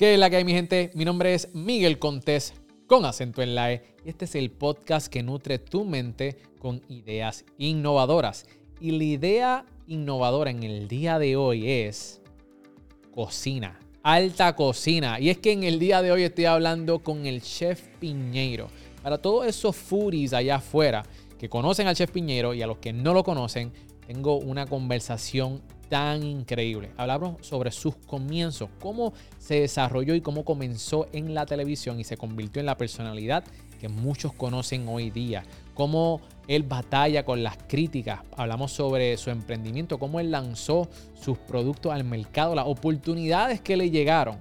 ¿Qué es la que hay, mi gente? Mi nombre es Miguel Contés, con acento en la E, y este es el podcast que nutre tu mente con ideas innovadoras. Y la idea innovadora en el día de hoy es cocina, alta cocina. Y es que en el día de hoy estoy hablando con el chef Piñeiro. Para todos esos foodies allá afuera que conocen al chef Piñeiro y a los que no lo conocen, tengo una conversación tan increíble. Hablamos sobre sus comienzos, cómo se desarrolló y cómo comenzó en la televisión y se convirtió en la personalidad que muchos conocen hoy día. Cómo él batalla con las críticas. Hablamos sobre su emprendimiento, cómo él lanzó sus productos al mercado, las oportunidades que le llegaron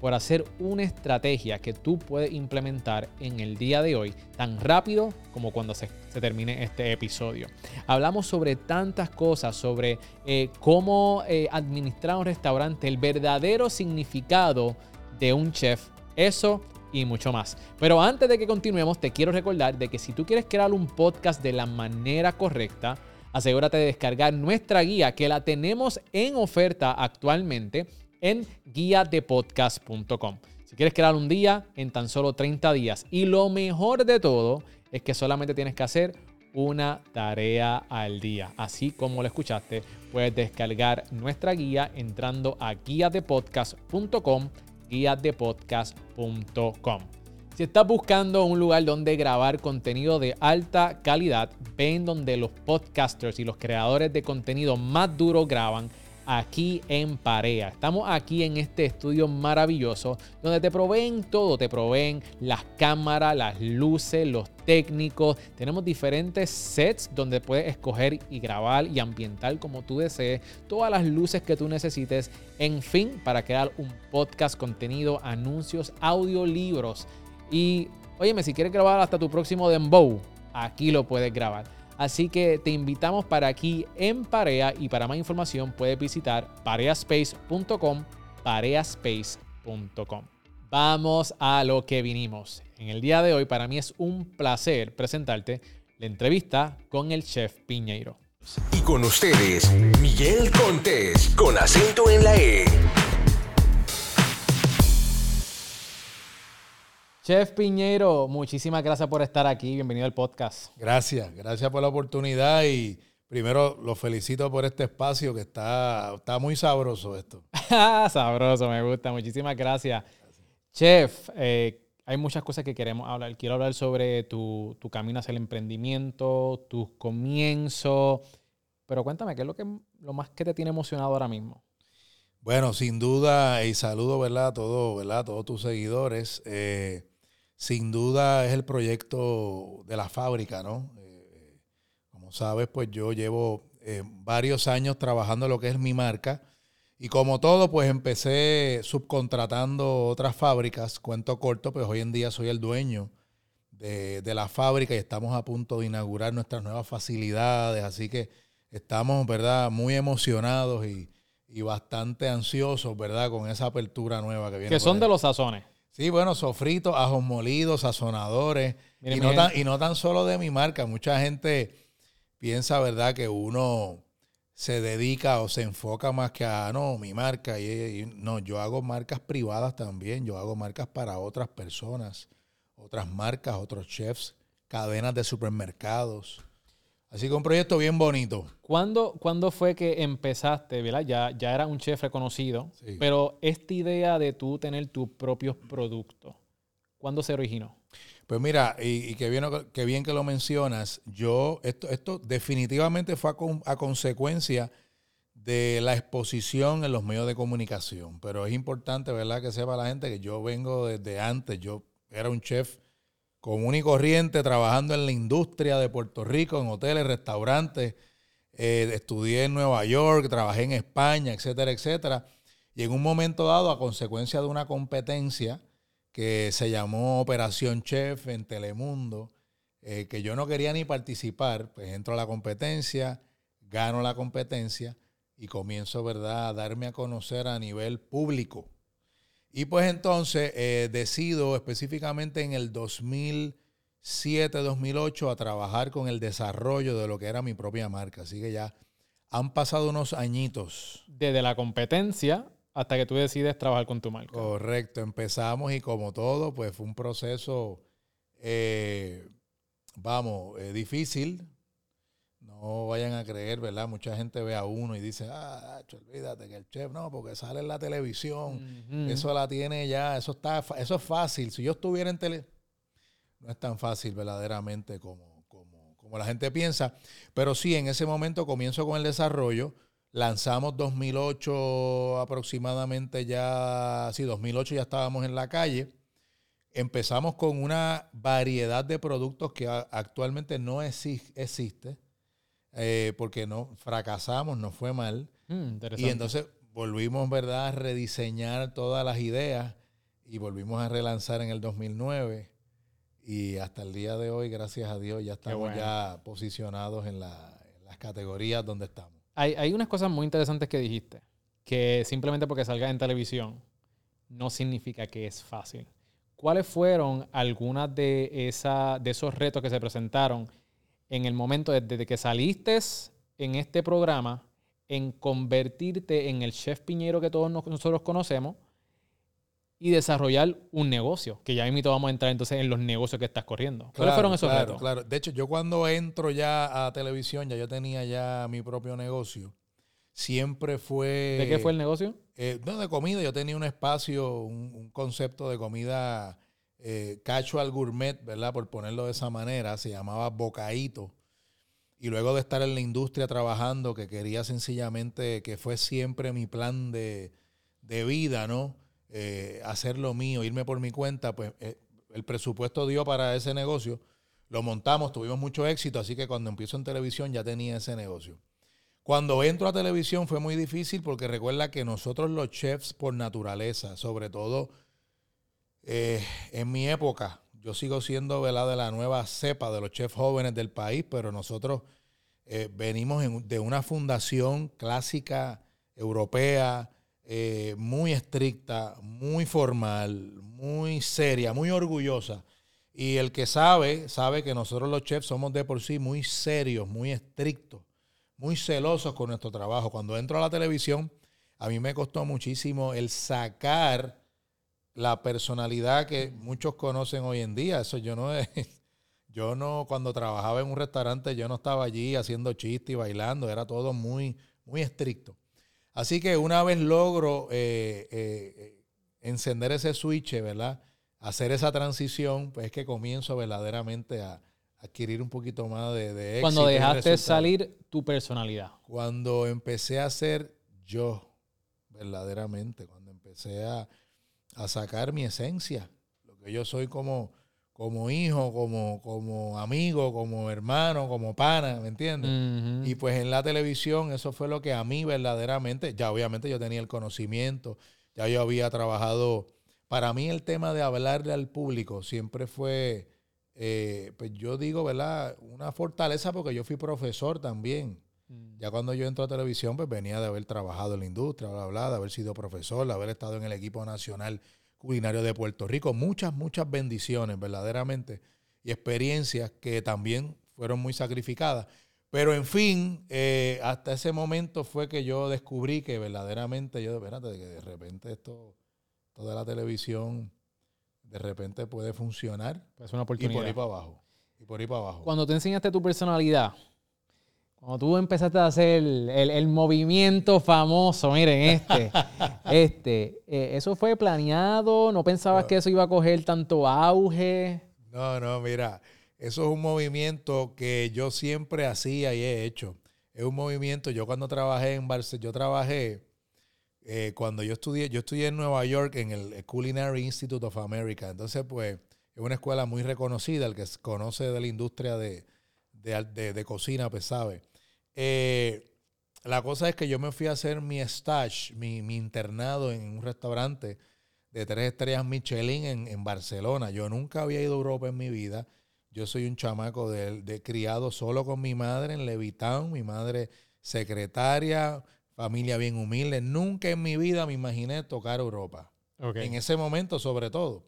por hacer una estrategia que tú puedes implementar en el día de hoy tan rápido como cuando se, termine este episodio. Hablamos sobre tantas cosas, sobre eh, cómo eh, administrar un restaurante, el verdadero significado de un chef, eso y mucho más. Pero antes de que continuemos, te quiero recordar de que si tú quieres crear un podcast de la manera correcta, asegúrate de descargar nuestra guía que la tenemos en oferta actualmente en guiadepodcast.com. Si quieres crear un día en tan solo 30 días. Y lo mejor de todo es que solamente tienes que hacer una tarea al día. Así como lo escuchaste, puedes descargar nuestra guía entrando a guiadepodcast.com, guiadepodcast.com. Si estás buscando un lugar donde grabar contenido de alta calidad, ven donde los podcasters y los creadores de contenido más duros graban aquí en Parea. Estamos aquí en este estudio maravilloso donde te proveen todo, te proveen las cámaras, las luces, los técnicos. Tenemos diferentes sets donde puedes escoger y grabar y ambientar como tú desees, todas las luces que tú necesites, en fin, para crear un podcast, contenido, anuncios, audiolibros. Y, óyeme, si quieres grabar hasta tu próximo dembow, aquí lo puedes grabar. Así que te invitamos para aquí en Parea y para más información puedes visitar pareaspace.com, pareaspace.com. Vamos a lo que vinimos. En el día de hoy para mí es un placer presentarte la entrevista con el chef Piñeiro. Y con ustedes, Miguel Contés, con acento en la E. Chef Piñero, muchísimas gracias por estar aquí. Bienvenido al podcast. Gracias, gracias por la oportunidad y primero los felicito por este espacio que está, está muy sabroso esto. sabroso, me gusta. Muchísimas gracias. Chef, eh, hay muchas cosas que queremos hablar. Quiero hablar sobre tu, tu camino hacia el emprendimiento, tus comienzos. Pero cuéntame, ¿qué es lo, que, lo más que te tiene emocionado ahora mismo? Bueno, sin duda, y saludo, ¿verdad? A todos, ¿verdad? A todos tus seguidores. Eh, sin duda es el proyecto de la fábrica, ¿no? Eh, como sabes, pues yo llevo eh, varios años trabajando lo que es mi marca. Y como todo, pues empecé subcontratando otras fábricas, cuento corto, pues hoy en día soy el dueño de, la fábrica y estamos a punto de inaugurar nuestras nuevas facilidades, así que estamos, ¿verdad?, muy emocionados y, bastante ansiosos, ¿verdad?, con esa apertura nueva que viene. Que son de los sazones. Sí, bueno, sofritos, ajos molidos, sazonadores. y, no tan, y no tan solo de mi marca. Mucha gente piensa, ¿verdad?, que uno se dedica o se enfoca más que a, no, mi marca. Y, no, yo hago marcas privadas también. Yo hago marcas para otras personas, otras marcas, otros chefs, cadenas de supermercados. Así que un proyecto bien bonito. ¿Cuándo, fue que empezaste, verdad? Ya, ya era un chef reconocido, pero esta idea de tú tener tus propios productos, ¿cuándo se originó? Pues mira, y, qué, bien, bien que lo mencionas, yo, esto, esto definitivamente fue a, a consecuencia de la exposición en los medios de comunicación, pero es importante, ¿verdad? Que sepa la gente que yo vengo desde antes, yo era un chef común y corriente, trabajando en la industria de Puerto Rico, en hoteles, restaurantes. Eh, estudié en Nueva York, trabajé en España, etcétera, etcétera. Y en un momento dado, a consecuencia de una competencia que se llamó Operación Chef en Telemundo, eh, que yo no quería ni participar, pues entro a la competencia, gano la competencia y comienzo, ¿verdad?, a darme a conocer a nivel público. Y pues entonces eh, decido específicamente en el 2007-2008 a trabajar con el desarrollo de lo que era mi propia marca. Así que ya han pasado unos añitos. Desde la competencia hasta que tú decides trabajar con tu marca. Correcto, empezamos y como todo, pues fue un proceso, eh, vamos, eh, difícil. No vayan a creer, ¿verdad? Mucha gente ve a uno y dice, ah, olvídate que el chef no, porque sale en la televisión, eso la tiene ya, eso está, eso es fácil. Si yo estuviera en tele, no es tan fácil verdaderamente como, como, como la gente piensa. Pero sí, en ese momento comienzo con el desarrollo Lanzamos 2008 aproximadamente ya, sí, 2008 ya estábamos en la calle. Empezamos con una variedad de productos que actualmente no existe, eh, porque no fracasamos, no fue mal. Mm, y entonces volvimos, ¿verdad?, a rediseñar todas las ideas y volvimos a relanzar en el 2009. Y hasta el día de hoy, gracias a Dios, ya estamos ya posicionados en, en las categorías donde estamos. Hay, unas cosas muy interesantes que dijiste, que simplemente porque salga en televisión no significa que es fácil. ¿Cuáles fueron algunas de, esa, de esos retos que se presentaron en el momento desde que saliste en este programa en convertirte en el chef piñero que todos nosotros conocemos y desarrollar un negocio, que ya mismo vamos a entrar entonces en los negocios que estás corriendo. ¿Cuáles fueron esos claro, retos? Claro, de hecho yo cuando entro ya a televisión, ya yo tenía ya mi propio negocio. Siempre fue... ¿De qué fue el negocio? Eh, no, de comida. Yo tenía un espacio, un, concepto de comida eh, casual gourmet, ¿verdad? Por ponerlo de esa manera. Se llamaba Bocaíto. Y luego de estar en la industria trabajando, que quería sencillamente, que fue siempre mi plan de, de vida, ¿no? Eh, hacer lo mío, irme por mi cuenta, pues eh, el presupuesto dio para ese negocio. Lo montamos, tuvimos mucho éxito, así que cuando empiezo en televisión ya tenía ese negocio. Cuando entro a televisión fue muy difícil porque recuerda que nosotros los chefs por naturaleza, sobre todo eh, en mi época, yo sigo siendo de la nueva cepa de los chefs jóvenes del país, pero nosotros venimos de una fundación clásica europea, eh, muy estricta, muy formal, muy seria, muy orgullosa. Y el que sabe, sabe que nosotros los chefs somos de por sí muy serios, muy estrictos, muy celosos con nuestro trabajo. Cuando entro a la televisión, a mí me costó muchísimo el sacar la personalidad que muchos conocen hoy en día. Eso yo no yo no, cuando trabajaba en un restaurante, yo no estaba allí haciendo chistes y bailando, era todo muy, muy estricto. Así que una vez logro eh, eh, encender ese switch, ¿verdad? Hacer esa transición, pues es que comienzo verdaderamente a adquirir un poquito más de, de éxito. Cuando dejaste salir tu personalidad. Cuando empecé a ser yo, verdaderamente, cuando empecé a, a sacar mi esencia, lo que yo soy como, como hijo, como, como amigo, como hermano, como pana, ¿me entiendes? Y pues en la televisión eso fue lo que a mí verdaderamente, ya obviamente yo tenía el conocimiento, ya yo había trabajado, para mí el tema de hablarle al público siempre fue, eh, pues yo digo, ¿verdad? Una fortaleza porque yo fui profesor también. Mm. Ya cuando yo entro a televisión, pues venía de haber trabajado en la industria, bla, bla, de haber sido profesor, de haber estado en el equipo nacional culinario de Puerto Rico. Muchas, muchas bendiciones, verdaderamente, y experiencias que también fueron muy sacrificadas. Pero en fin, eh, hasta ese momento fue que yo descubrí que verdaderamente yo, espérate, que de repente esto, toda la televisión, de repente puede funcionar. Es una oportunidad. Y por ahí para abajo. Y por ahí para abajo. Cuando te enseñaste tu personalidad, cuando tú empezaste a hacer el, movimiento famoso, miren, este, este, eh, ¿eso fue planeado? ¿No pensabas que eso iba a coger tanto auge? No, no, mira, eso es un movimiento que yo siempre hacía y he hecho. Es un movimiento, yo cuando trabajé en Barcelona, yo trabajé, eh, cuando yo estudié, yo estudié en Nueva York en el Culinary Institute of America. Entonces, pues, es una escuela muy reconocida, el que conoce de la industria de, de cocina, pues sabe. Eh, la cosa es que yo me fui a hacer mi stage, mi, internado en un restaurante de tres estrellas Michelin en, Barcelona. Yo nunca había ido a Europa en mi vida. Yo soy un chamaco de, criado solo con mi madre en Levitown, mi madre secretaria, familia bien humilde. Nunca en mi vida me imaginé tocar Europa. En ese momento, sobre todo.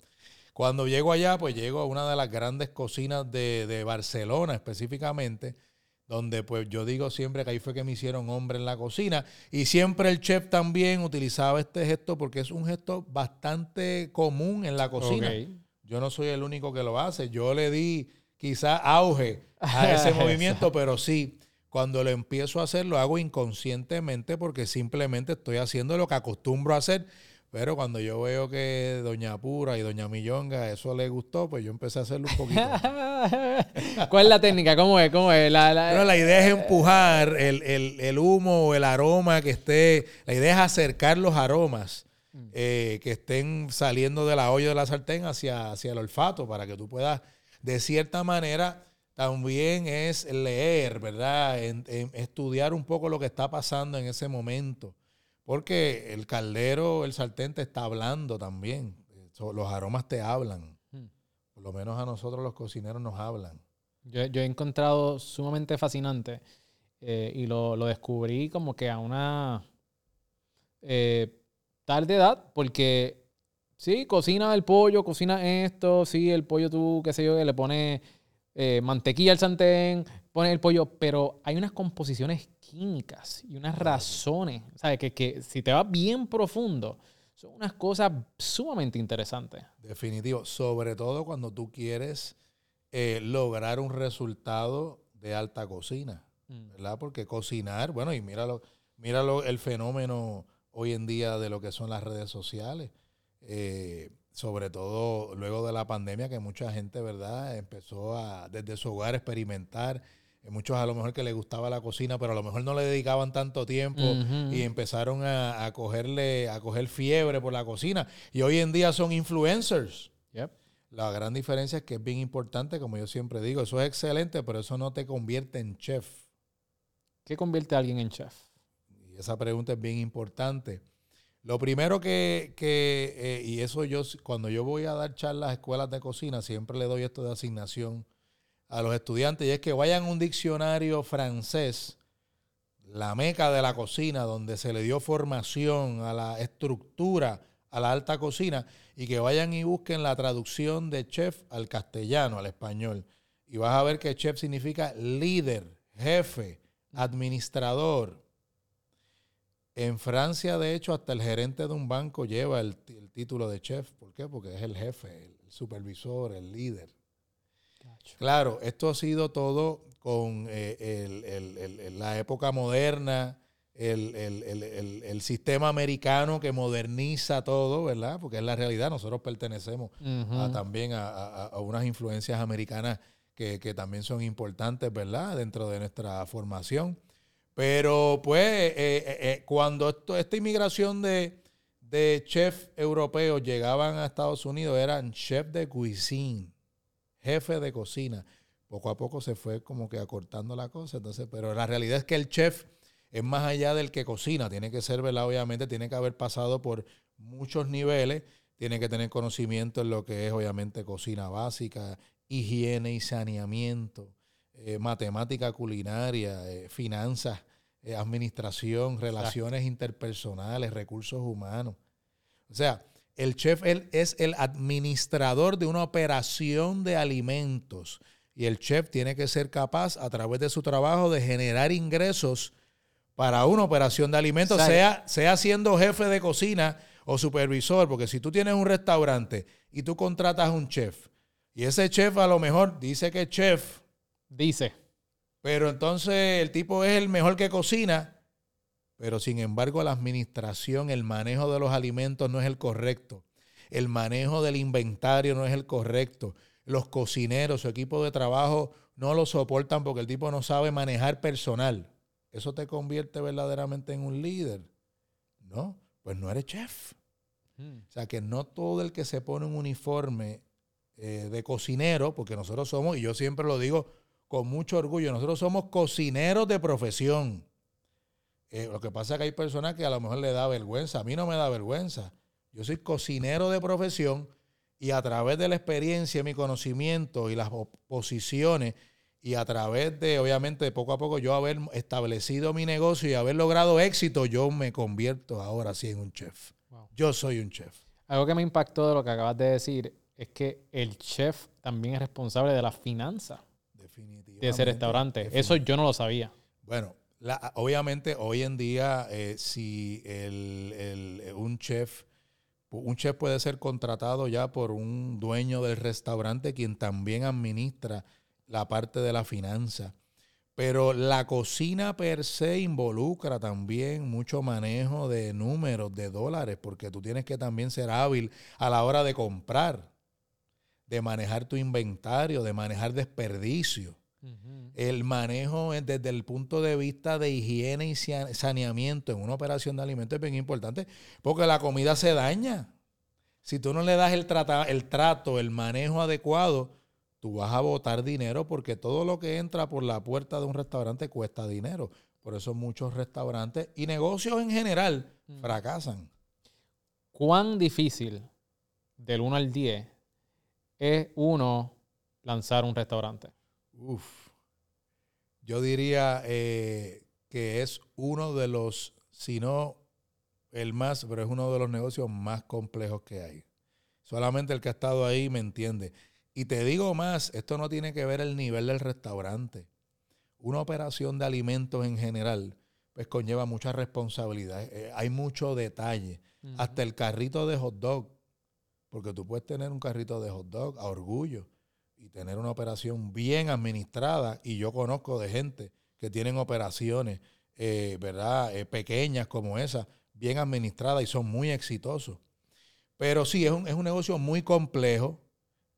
Cuando llego allá, pues llego a una de las grandes cocinas de, de Barcelona específicamente donde pues yo digo siempre que ahí fue que me hicieron hombre en la cocina y siempre el chef también utilizaba este gesto porque es un gesto bastante común en la cocina. Yo no soy el único que lo hace. Yo le di quizá auge a ese movimiento, pero sí, cuando lo empiezo a hacer lo hago inconscientemente porque simplemente estoy haciendo lo que acostumbro a hacer. Pero cuando yo veo que Doña Pura y Doña Millonga eso le gustó, pues yo empecé a hacerlo un poquito. ¿Cuál es la técnica? ¿Cómo es? ¿Cómo es? La, la- Pero la idea es empujar el, el- el humo o el aroma que esté. La idea es acercar los aromas eh, que estén saliendo de la olla de la sartén hacia, hacia el olfato para que tú puedas, de cierta manera, también es leer, ¿verdad? En- en estudiar un poco lo que está pasando en ese momento. Porque el caldero, el sartén te está hablando también. Los aromas te hablan. Hmm. Por lo menos a nosotros los cocineros nos hablan. Yo, yo he encontrado sumamente fascinante eh, y lo, lo descubrí como que a una eh, tarde edad, porque sí, cocina el pollo, cocina esto, sí, el pollo tú, qué sé yo, le pones eh, mantequilla al sartén, pones el pollo, pero hay unas composiciones químicas y unas razones, ¿sabes? Que, que si te vas bien profundo, son unas cosas sumamente interesantes. Definitivo, sobre todo cuando tú quieres eh, lograr un resultado de alta cocina, Mm. ¿verdad? Porque cocinar, bueno, y míralo, míralo el fenómeno hoy en día de lo que son las redes sociales, eh, sobre todo luego de la pandemia que mucha gente, ¿verdad? Empezó a desde su hogar experimentar, eh, muchos a lo mejor que les gustaba la cocina, pero a lo mejor no le dedicaban tanto tiempo y empezaron a, a cogerle, a coger fiebre por la cocina. Y hoy en día son influencers. Yep. La gran diferencia es que es bien importante, como yo siempre digo, eso es excelente, pero eso no te convierte en chef. ¿Qué convierte a alguien en chef? Y esa pregunta es bien importante. Lo primero que, que, eh, y eso yo, cuando yo voy a dar charlas a escuelas de cocina, siempre le doy esto de asignación a los estudiantes, y es que vayan a un diccionario francés, la meca de la cocina, donde se le dio formación a la estructura, a la alta cocina, y que vayan y busquen la traducción de chef al castellano, al español. Y vas a ver que chef significa líder, jefe, administrador. En Francia, de hecho, hasta el gerente de un banco lleva el, el título de chef. ¿Por qué? Porque es el jefe, el supervisor, el líder. Claro, esto ha sido todo con eh, el- el- la época moderna, el, sistema americano que moderniza todo, ¿verdad? Porque es la realidad, nosotros pertenecemos a- también a, a- a unas influencias americanas que, que también son importantes, ¿verdad? Dentro de nuestra formación. Pero pues eh, eh, eh, cuando esto- esta inmigración de, de chefs europeos llegaban a Estados Unidos, eran chef de cuisine, jefe de cocina. Poco a poco se fue como que acortando la cosa. Entonces, pero la realidad es que el chef es más allá del que cocina. Tiene que ser, ¿verdad? Obviamente, tiene que haber pasado por muchos niveles. Tiene que tener conocimiento en lo que es, obviamente, cocina básica, higiene y saneamiento, eh, matemática culinaria, eh, finanzas, eh, administración, relaciones interpersonales, recursos humanos. O sea, el chef él es el administrador de una operación de alimentos y el chef tiene que ser capaz a través de su trabajo de generar ingresos para una operación de alimentos, sea, sea siendo jefe de cocina o supervisor, porque si tú tienes un restaurante y tú contratas a un chef y ese chef a lo mejor dice que es chef, Dice. pero entonces el tipo es el mejor que cocina, pero sin embargo la administración, el manejo de los alimentos no es el correcto. El manejo del inventario no es el correcto. Los cocineros, su equipo de trabajo no lo soportan porque el tipo no sabe manejar personal. ¿Eso te convierte verdaderamente en un líder? No, pues no eres chef. Mm. O sea que no todo el que se pone un uniforme eh, de cocinero, porque nosotros somos, y yo siempre lo digo con mucho orgullo, nosotros somos cocineros de profesión. Eh, lo que pasa es que hay personas que a lo mejor le da vergüenza. A mí no me da vergüenza. Yo soy cocinero de profesión y a través de la experiencia, mi conocimiento y las posiciones y a través de, obviamente, poco a poco yo haber establecido mi negocio y haber logrado éxito, yo me convierto ahora sí en un chef. Wow. Yo soy un chef. Algo que me impactó de lo que acabas de decir es que el chef también es responsable de la finanza. De ese restaurante. Eso yo no lo sabía. Bueno, la- obviamente hoy en día, eh, si el- el- un chef, un chef puede ser contratado ya por un dueño del restaurante, quien también administra la parte de la finanza. Pero la cocina per se involucra también mucho manejo de números, de dólares, porque tú tienes que también ser hábil a la hora de comprar, de manejar tu inventario, de manejar desperdicio. El manejo desde el punto de vista de higiene y sa- saneamiento en una operación de alimentos es bien importante porque la comida se daña. Si tú no le das el, trata- el trato, el manejo adecuado, tú vas a botar dinero porque todo lo que entra por la puerta de un restaurante cuesta dinero. Por eso muchos restaurantes y negocios en general fracasan. ¿Cuán difícil del 1 al 10 es uno lanzar un restaurante? Uf. Yo diría eh, que es uno de los, si no el más, pero es uno de los negocios más complejos que hay. Solamente el que ha estado ahí me entiende. Y te digo más, esto no tiene que ver el nivel del restaurante. Una operación de alimentos en general, pues conlleva mucha responsabilidad. Eh, hay mucho detalle. Hasta el carrito de hot dog. Porque tú puedes tener un carrito de hot dog a orgullo y tener una operación bien administrada. Y yo conozco de gente que tienen operaciones, eh, ¿verdad? Eh, pequeñas como esa, bien administradas y son muy exitosos. Pero sí, es un, es un negocio muy complejo.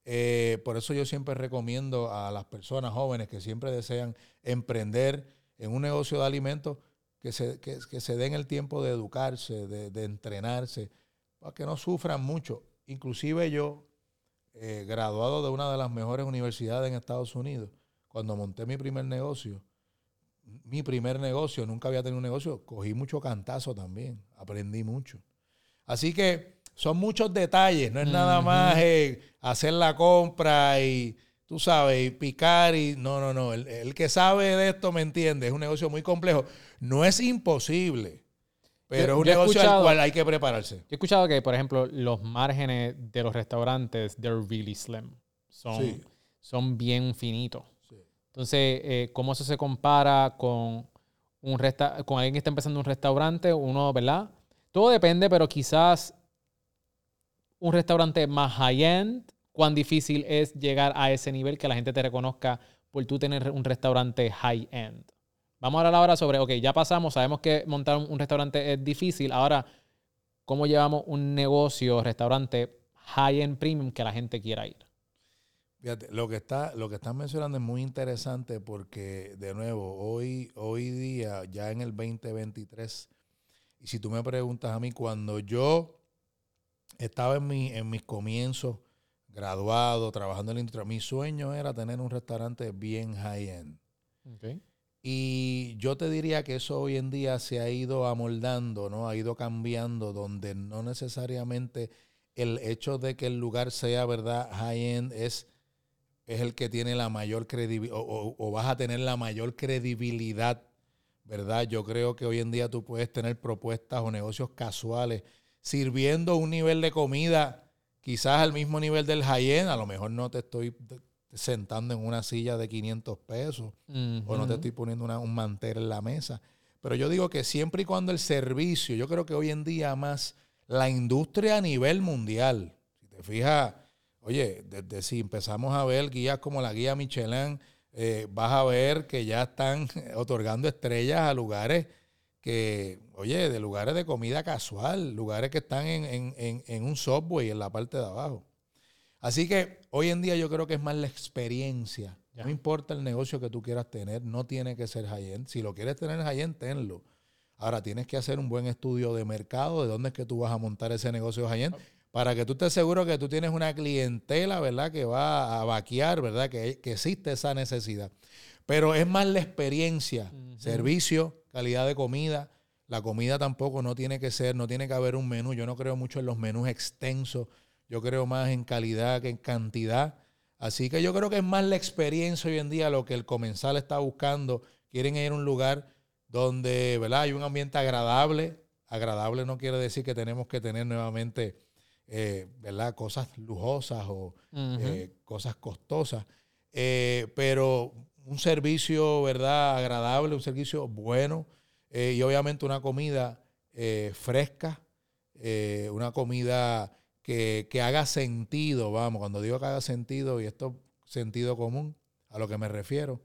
Eh, por eso yo siempre recomiendo a las personas jóvenes que siempre desean emprender en un negocio de alimentos que se, que, se den el tiempo de educarse, de, de entrenarse, para que no sufran mucho. Inclusive yo, eh, graduado de una de las mejores universidades en Estados Unidos, cuando monté mi primer negocio, mi primer negocio, nunca había tenido un negocio, cogí mucho cantazo también, aprendí mucho. Así que son muchos detalles, no es nada más eh, hacer la compra y, tú sabes, y picar y no, no, no, el, el que sabe de esto me entiende, es un negocio muy complejo. No es imposible, pero Yo- es un negocio al cual hay que prepararse. Yo he escuchado que, por ejemplo, los márgenes de los restaurantes, they're really slim. Son, Sí. son bien finitos. Sí. Entonces, eh, ¿cómo eso se compara con, un resta con alguien que está empezando un restaurante? Uno, ¿verdad? Todo depende, pero quizás un restaurante más high-end, cuán difícil es llegar a ese nivel que la gente te reconozca por tú tener un restaurante high-end. Vamos a hablar ahora sobre, ok, ya pasamos, sabemos que montar un, restaurante es difícil. Ahora, ¿cómo llevamos un negocio, restaurante high-end premium que la gente quiera ir? Fíjate, lo que está, lo que estás mencionando es muy interesante porque, de nuevo, hoy, hoy día, ya en el 2023, y si tú me preguntas a mí, cuando yo estaba en, mi, en mis comienzos, graduado, trabajando en la industria, mi sueño era tener un restaurante bien high-end. Okay. Y yo te diría que eso hoy en día se ha ido amoldando, ¿no? Ha ido cambiando, donde no necesariamente el hecho de que el lugar sea, ¿verdad?, high-end es, es el que tiene la mayor credibilidad, o, o- vas a tener la mayor credibilidad, ¿verdad? Yo creo que hoy en día tú puedes tener propuestas o negocios casuales sirviendo un nivel de comida quizás al mismo nivel del high-end, a lo mejor no te estoy sentando en una silla de 500 pesos o no te estoy poniendo una- un mantel en la mesa. Pero yo digo que siempre y cuando el servicio, yo creo que hoy en día más la industria a nivel mundial, si te fijas, oye, desde si empezamos a ver guías como la guía Michelin, eh, vas a ver que ya están otorgando estrellas a lugares que, oye, de lugares de comida casual, lugares que están en, en- en- en un subway en la parte de abajo. Así que hoy en día yo creo que es más la experiencia. Ya. No importa el negocio que tú quieras tener, no tiene que ser high-end. Si lo quieres tener high-end, tenlo. Ahora tienes que hacer un buen estudio de mercado, de dónde es que tú vas a montar ese negocio high-end, para que tú estés seguro que tú tienes una clientela, ¿verdad? Que va a vaquear, ¿verdad? Que, que existe esa necesidad. Pero es más la experiencia, servicio, calidad de comida. La comida tampoco no tiene que ser, no tiene que haber un menú. Yo no creo mucho en los menús extensos. Yo creo más en calidad que en cantidad. Así que yo creo que es más la experiencia hoy en día lo que el comensal está buscando. Quieren ir a un lugar donde ¿verdad? hay un ambiente agradable. Agradable no quiere decir que tenemos que tener nuevamente eh, ¿verdad? cosas lujosas o eh, cosas costosas. eh, pero un servicio, ¿verdad? Agradable, un servicio bueno y obviamente una comida fresca, una comida que, que, haga sentido, vamos, cuando digo que haga sentido y esto sentido común, a lo que me refiero,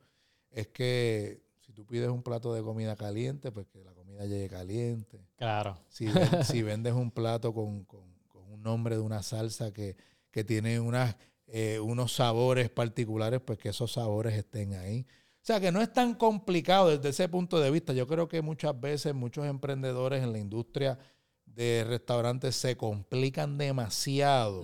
es que si tú pides un plato de comida caliente, pues que la comida llegue caliente. Claro. Si, si vendes un plato con, con, un nombre de una salsa que, que tiene unas eh, unos sabores particulares, pues que esos sabores estén ahí. O sea, que no es tan complicado desde ese punto de vista. Yo creo que muchas veces muchos emprendedores en la industria de restaurantes se complican demasiado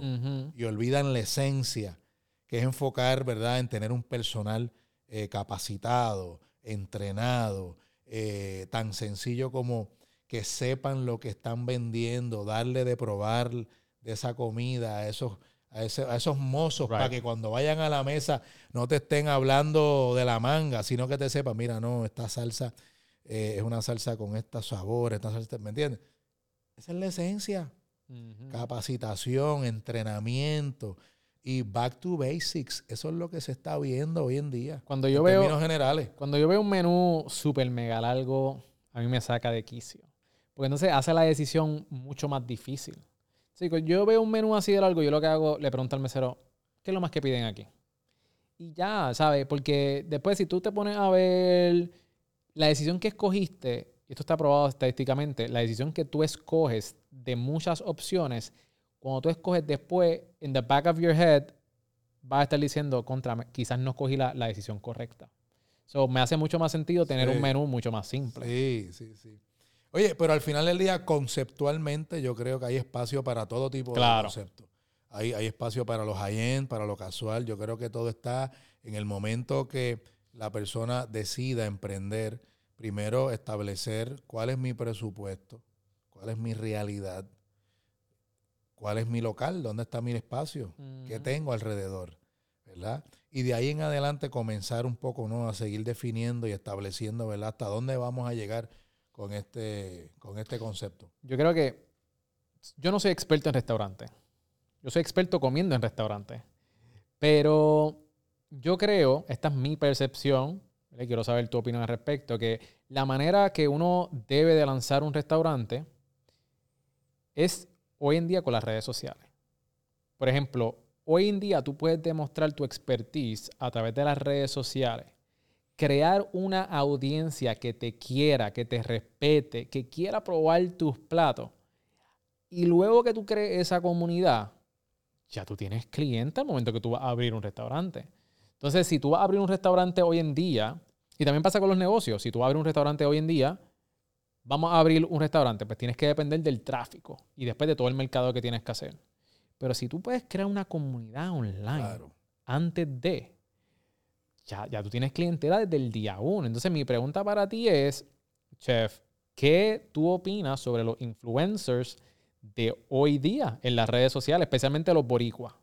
y olvidan la esencia, que es enfocar, ¿verdad?, en tener un personal eh, capacitado, entrenado, eh, tan sencillo como que sepan lo que están vendiendo, darle de probar de esa comida a esos a, esos mozos para que cuando vayan a la mesa no te estén hablando de la manga, sino que te sepan, mira, no, esta salsa eh, es una salsa con estos sabores, esta salsa, ¿me entiendes? Esa es la esencia. Capacitación, entrenamiento y back to basics. Eso es lo que se está viendo hoy en día. Cuando yo veo, términos generales. Cuando yo veo un menú súper mega largo, a mí me saca de quicio. Porque entonces hace la decisión mucho más difícil. Sí, yo veo un menú así de largo, yo lo que hago, le pregunto al mesero, ¿qué es lo más que piden aquí? Y ya, ¿sabes? Porque después si tú te pones a ver la decisión que escogiste, y esto está probado estadísticamente, la decisión que tú escoges de muchas opciones, cuando tú escoges después, in the back of your head, vas a estar diciendo, contra, quizás no escogí la, decisión correcta. So, me hace mucho más sentido tener un menú mucho más simple. Sí, sí, sí. Oye, pero al final del día, conceptualmente, yo creo que hay espacio para todo tipo de conceptos. Hay, hay espacio para los high-end, para lo casual. Yo creo que todo está en el momento que la persona decida emprender, primero establecer cuál es mi presupuesto, cuál es mi realidad, cuál es mi local, dónde está mi espacio, qué tengo alrededor, ¿verdad? Y de ahí en adelante comenzar un poco, ¿no? A seguir definiendo y estableciendo, ¿verdad? Hasta dónde vamos a llegar con este, con este concepto? Yo creo que yo no soy experto en restaurantes. Yo soy experto comiendo en restaurantes. Pero yo creo, esta es mi percepción, quiero saber tu opinión al respecto, que la manera que uno debe de lanzar un restaurante es hoy en día con las redes sociales. Por ejemplo, hoy en día tú puedes demostrar tu expertise a través de las redes sociales crear una audiencia que te quiera, que te respete, que quiera probar tus platos. Y luego que tú crees esa comunidad, ya tú tienes clientes al momento que tú vas a abrir un restaurante. Entonces, si tú vas a abrir un restaurante hoy en día, y también pasa con los negocios, si tú vas a abrir un restaurante hoy en día, vamos a abrir un restaurante, pues tienes que depender del tráfico y después de todo el mercado que tienes que hacer. Pero si tú puedes crear una comunidad online antes de, ya, ya tú tienes clientela desde el día uno. Entonces mi pregunta para ti es, chef, ¿qué tú opinas sobre los influencers de hoy día en las redes sociales, especialmente los boricuas?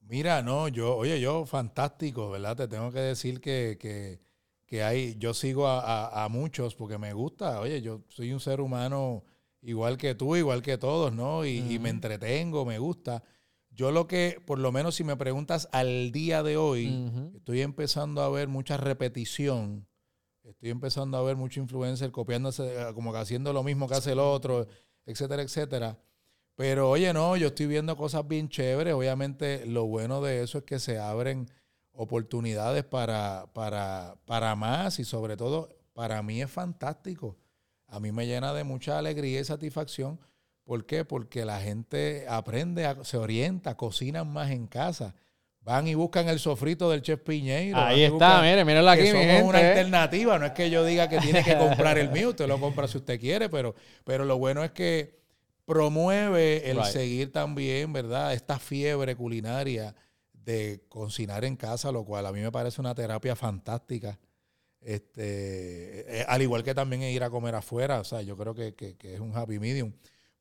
Mira, no, yo, oye, yo fantástico, ¿verdad? Te tengo que decir que, que, que hay, yo sigo a, a, muchos porque me gusta, oye, yo soy un ser humano igual que tú, igual que todos, ¿no? Y, y me entretengo, me gusta. Yo lo que, por lo menos si me preguntas al día de hoy, estoy empezando a ver mucha repetición. Estoy empezando a ver mucho influencer copiándose, eh, como que haciendo lo mismo que hace el otro, etcétera, etcétera. Pero oye, no, yo estoy viendo cosas bien chéveres. Obviamente, lo bueno de eso es que se abren oportunidades para, para, para más y sobre todo, para mí es fantástico. A mí me llena de mucha alegría y satisfacción ¿Por qué? Porque la gente aprende, se orienta, cocinan más en casa. Van y buscan el sofrito del chef Piñeiro. Ahí está, mire, mírenlo aquí, mi gente. una alternativa. No es que yo diga que tiene que comprar el mío, usted lo compra si usted quiere, pero, pero lo bueno es que promueve el seguir también, ¿verdad? Esta fiebre culinaria de cocinar en casa, lo cual a mí me parece una terapia fantástica. Este, eh, al igual que también ir a comer afuera, o sea, yo creo que, que es un happy medium.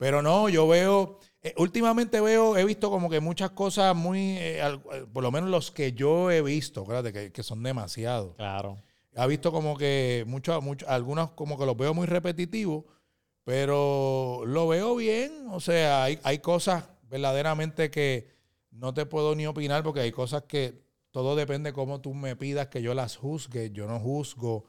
Pero no, yo veo, eh, últimamente veo, he visto como que muchas cosas muy, eh, eh, por lo menos los que yo he visto, que, que, son demasiados. Claro. He visto como que muchos, muchos, algunos como que los veo muy repetitivos, pero lo veo bien. O sea, hay, hay cosas verdaderamente que no te puedo ni opinar porque hay cosas que todo depende cómo tú me pidas que yo las juzgue. Yo no juzgo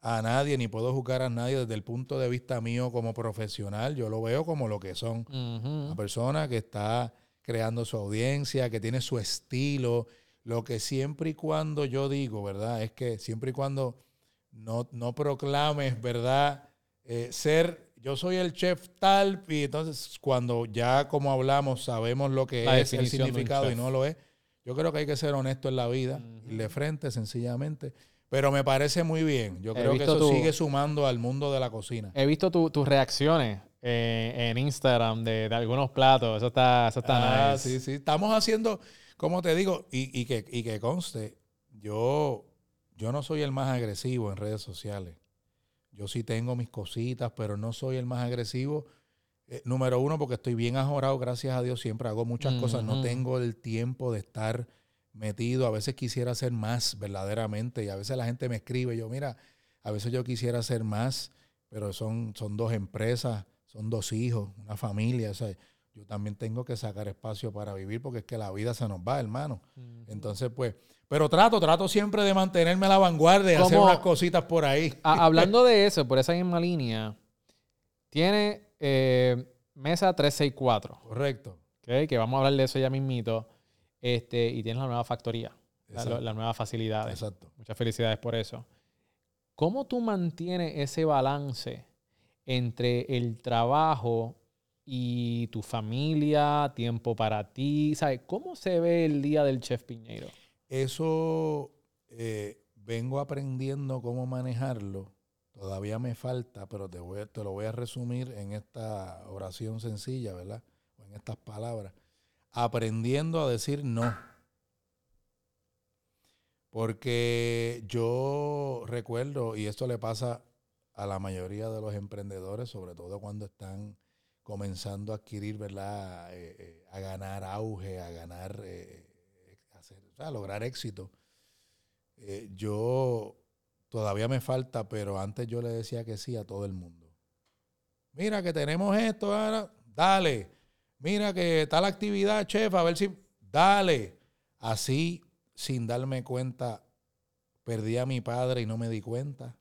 a nadie ni puedo juzgar a nadie desde el punto de vista mío como profesional. Yo lo veo como lo que son. Una persona que está creando su audiencia, que tiene su estilo. Lo que siempre y cuando yo digo, ¿verdad? Es que siempre y cuando no, no proclames, ¿verdad? Eh, ser, yo soy el chef tal, y entonces cuando ya como hablamos sabemos lo que es el significado y no lo es, yo creo que hay que ser honesto en la vida, y de frente sencillamente. Pero me parece muy bien. Yo creo que eso sigue sumando al mundo de la cocina. He visto tus reacciones eh, en Instagram de, algunos platos. Eso está, eso está ah, Sí, sí. Estamos haciendo, como te digo, y, y, que, y que conste, yo, yo no soy el más agresivo en redes sociales. Yo sí tengo mis cositas, pero no soy el más agresivo. Eh, número uno, porque estoy bien ajorado, gracias a Dios, siempre hago muchas cosas. No tengo el tiempo de estar metido. A veces quisiera hacer más verdaderamente. Y a veces la gente me escribe, yo, mira, a veces yo quisiera hacer más, pero son, son dos empresas, son dos hijos, una familia. O sea, yo también tengo que sacar espacio para vivir porque es que la vida se nos va, hermano. Entonces, pues, pero trato, trato siempre de mantenerme a la vanguardia y hacer unas cositas por ahí. hablando de eso, por esa misma línea, tiene eh, mesa 364. Correcto. Que vamos a hablar de eso ya mismito. Este, y tienes la nueva factoría, la, la, nueva facilidad. Exacto. Muchas felicidades por eso. ¿Cómo tú mantienes ese balance entre el trabajo y tu familia, tiempo para ti? ¿Sabes? ¿Cómo se ve el día del chef Piñeiro? Eso eh, vengo aprendiendo cómo manejarlo. Todavía me falta, pero te, te lo voy a resumir en esta oración sencilla, ¿verdad? O en estas palabras. Aprendiendo a decir no. Porque yo recuerdo, y esto le pasa a la mayoría de los emprendedores, sobre todo cuando están comenzando a adquirir, ¿verdad? Eh, eh, a ganar auge, a ganar, a lograr éxito. yo todavía me falta, pero antes yo le decía que sí a todo el mundo. Mira que tenemos esto, ahora, dale. Mira que la actividad, chef, a ver si, dale. Así, sin darme cuenta, perdí a mi padre y no me di cuenta.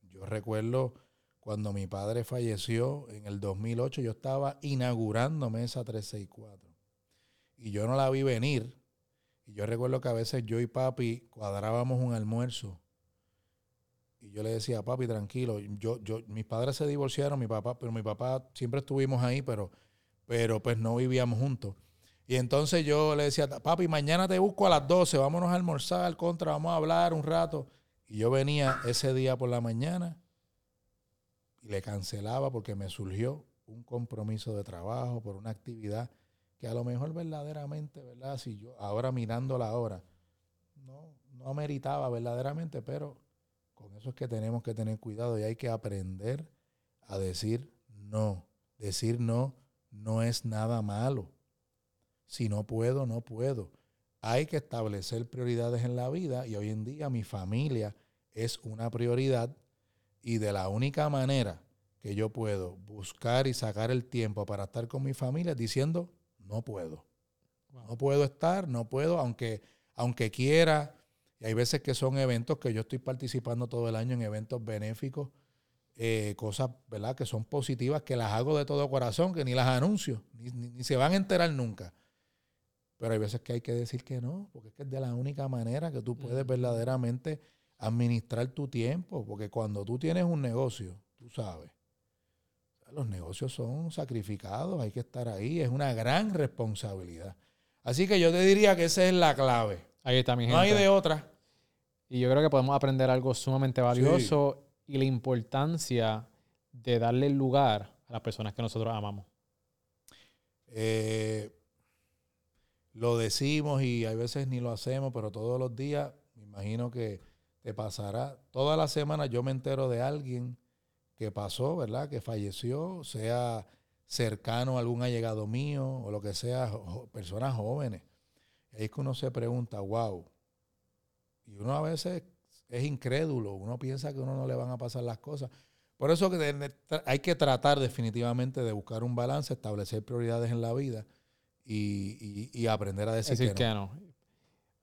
Yo recuerdo cuando mi padre falleció en el 2008, yo estaba inaugurando Mesa 364. Y yo no la vi venir. Y yo recuerdo que a veces yo y papi cuadrábamos un almuerzo. Y yo le decía, papi, tranquilo. Yo, yo, mis padres se divorciaron, mi papá, pero mi papá siempre estuvimos ahí, pero, pero pues no vivíamos juntos. Y entonces yo le decía, papi, mañana te busco a las 12, vámonos a almorzar, contra, vamos a hablar un rato. Y yo venía ese día por la mañana le cancelaba porque me surgió un compromiso de trabajo por una actividad que a lo mejor verdaderamente, ¿verdad? Si yo ahora mirando la hora, no, no meritaba verdaderamente, pero con eso es que tenemos que tener cuidado y hay que aprender a decir no. Decir no no es nada malo. Si no puedo, no puedo. Hay que establecer prioridades en la vida y hoy en día mi familia es una prioridad y de la única manera que yo puedo buscar y sacar el tiempo para estar con mi familia diciendo, no puedo. No puedo estar, no puedo, aunque, aunque quiera. Y hay veces que son eventos que yo estoy participando todo el año en eventos benéficos, eh, cosas, ¿verdad? Que son positivas, que las hago de todo corazón, que ni las anuncio, ni, ni, se van a enterar nunca. Pero hay veces que hay que decir que no, porque es que es de la única manera que tú puedes verdaderamente administrar tu tiempo, porque cuando tú tienes un negocio, tú sabes, los negocios son sacrificados, hay que estar ahí, es una gran responsabilidad. Así que yo te diría que esa es la clave. Ahí está mi gente. No hay de otra. Y yo creo que podemos aprender algo sumamente valioso y la importancia de darle lugar a las personas que nosotros amamos. Eh, lo decimos y hay veces ni lo hacemos, pero todos los días, me imagino que te pasará. Toda la semana yo me entero de alguien que pasó, ¿verdad? Que falleció, sea cercano a algún allegado mío o lo que sea, personas jóvenes. Y ahí es que uno se pregunta, wow. Y uno a veces es incrédulo, uno piensa que a uno no le van a pasar las cosas. Por eso que hay que tratar definitivamente de buscar un balance, establecer prioridades en la vida y, aprender a decir, que, no.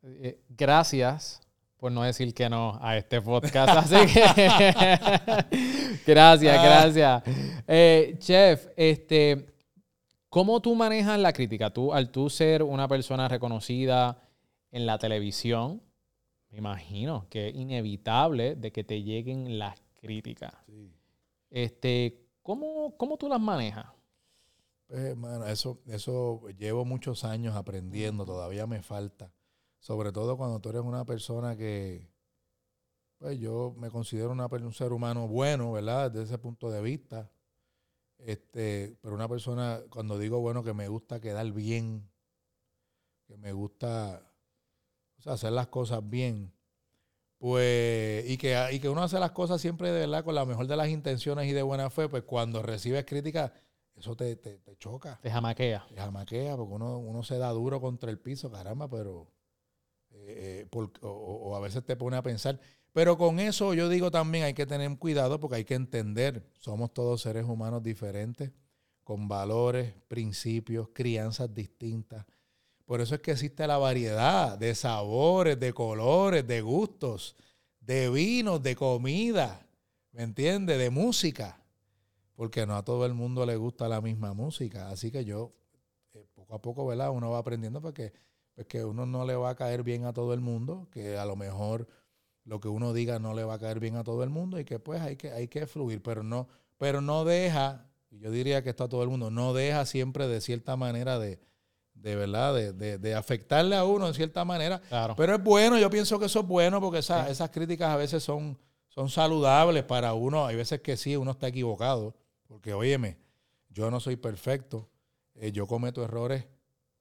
eh, gracias por no decir que no a este podcast. Así que gracias, Ah. gracias. Eh, Chef, este, ¿cómo tú manejas la crítica? Tú, al tú ser una persona reconocida en la televisión, me imagino que es inevitable de que te lleguen las críticas. Este, ¿cómo, ¿Cómo tú las manejas? Pues, mano, eso, eso llevo muchos años aprendiendo, todavía me falta. Sobre todo cuando tú eres una persona que, pues yo me considero una, un ser humano bueno, ¿verdad? Desde ese punto de vista. Este, pero una persona, cuando digo bueno, que me gusta quedar bien, que me gusta o sea, hacer las cosas bien, pues, y que, y que uno hace las cosas siempre de verdad con la mejor de las intenciones y de buena fe, pues cuando recibes críticas, eso te, te, te choca, Te jamaquea. te jamaquea, porque uno, uno se da duro contra el piso, caramba, pero, o a veces te pone a pensar. Pero con eso yo digo también hay que tener cuidado porque hay que entender, somos todos seres humanos diferentes, con valores, principios, crianzas distintas. Por eso es que existe la variedad de sabores, de colores, de gustos, de vinos, de comida, ¿me entiendes? De música. Porque no a todo el mundo le gusta la misma música. Así que yo, eh, poco a poco, ¿verdad? Uno va aprendiendo porque, porque uno no le va a caer bien a todo el mundo, que a lo mejor lo que uno diga no le va a caer bien a todo el mundo y que pues hay que, hay que fluir, pero no, pero no deja, yo diría que está todo el mundo, no deja siempre de cierta manera de, de verdad, de, de- de afectarle a uno en cierta manera. Claro. Pero es bueno, yo pienso que eso es bueno porque esa- esas críticas a veces son, son saludables para uno. Hay veces que sí, uno está equivocado. Porque, óyeme, yo no soy perfecto. eh, yo cometo errores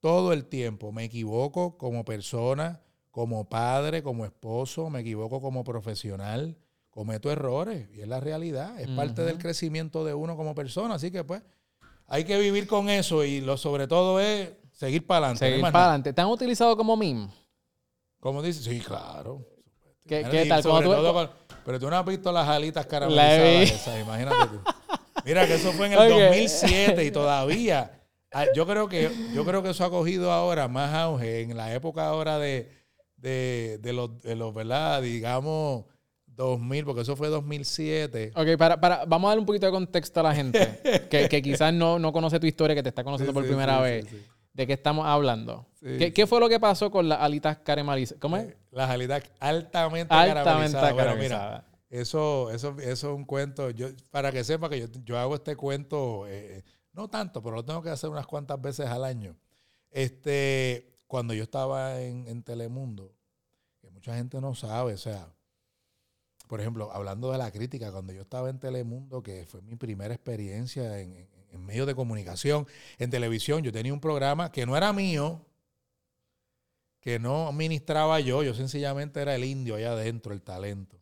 todo el tiempo. Me equivoco como persona, como padre, como esposo, me equivoco como profesional. Cometo errores y es la realidad. Es parte del crecimiento de uno como persona. Así que, pues, hay que vivir con eso y lo sobre todo es seguir para adelante. Seguir para adelante. ¿Te han utilizado como meme? ¿Cómo dices? Sí, claro. ¿Qué, qué tal? sobre Cuando tú- todo con- pero tú no has visto las alitas caramelizadas esas, imagínate tú. Mira que eso fue en el Ok. 2007 y todavía. Ah, Yo creo que yo creo que eso ha cogido ahora más auge en la época ahora de, de, de los, de los, ¿verdad? Digamos 2000, porque eso fue 2007. Ok, para, para, vamos a darle un poquito de contexto a la gente que, que quizás no, no conoce tu historia, que te está conociendo Sí, por sí, primera sí, vez. ¿De qué estamos hablando? ¿Qué, qué fue lo que pasó con las alitas caramelizadas? ¿Cómo es? Eh, Las alitas altamente, Altamente caramelizadas. Bueno, mira. Eso, eso, eso es un cuento. Yo, para que sepa que yo, yo hago este cuento, eh, no tanto, pero lo tengo que hacer unas cuantas veces al año. Este, cuando yo estaba en, en Telemundo, que mucha gente no sabe, o sea, por ejemplo, hablando de la crítica, cuando yo estaba en Telemundo, que fue mi primera experiencia en, medios de comunicación, en televisión, yo tenía un programa que no era mío, que no administraba yo, yo sencillamente era el indio allá adentro, el talento.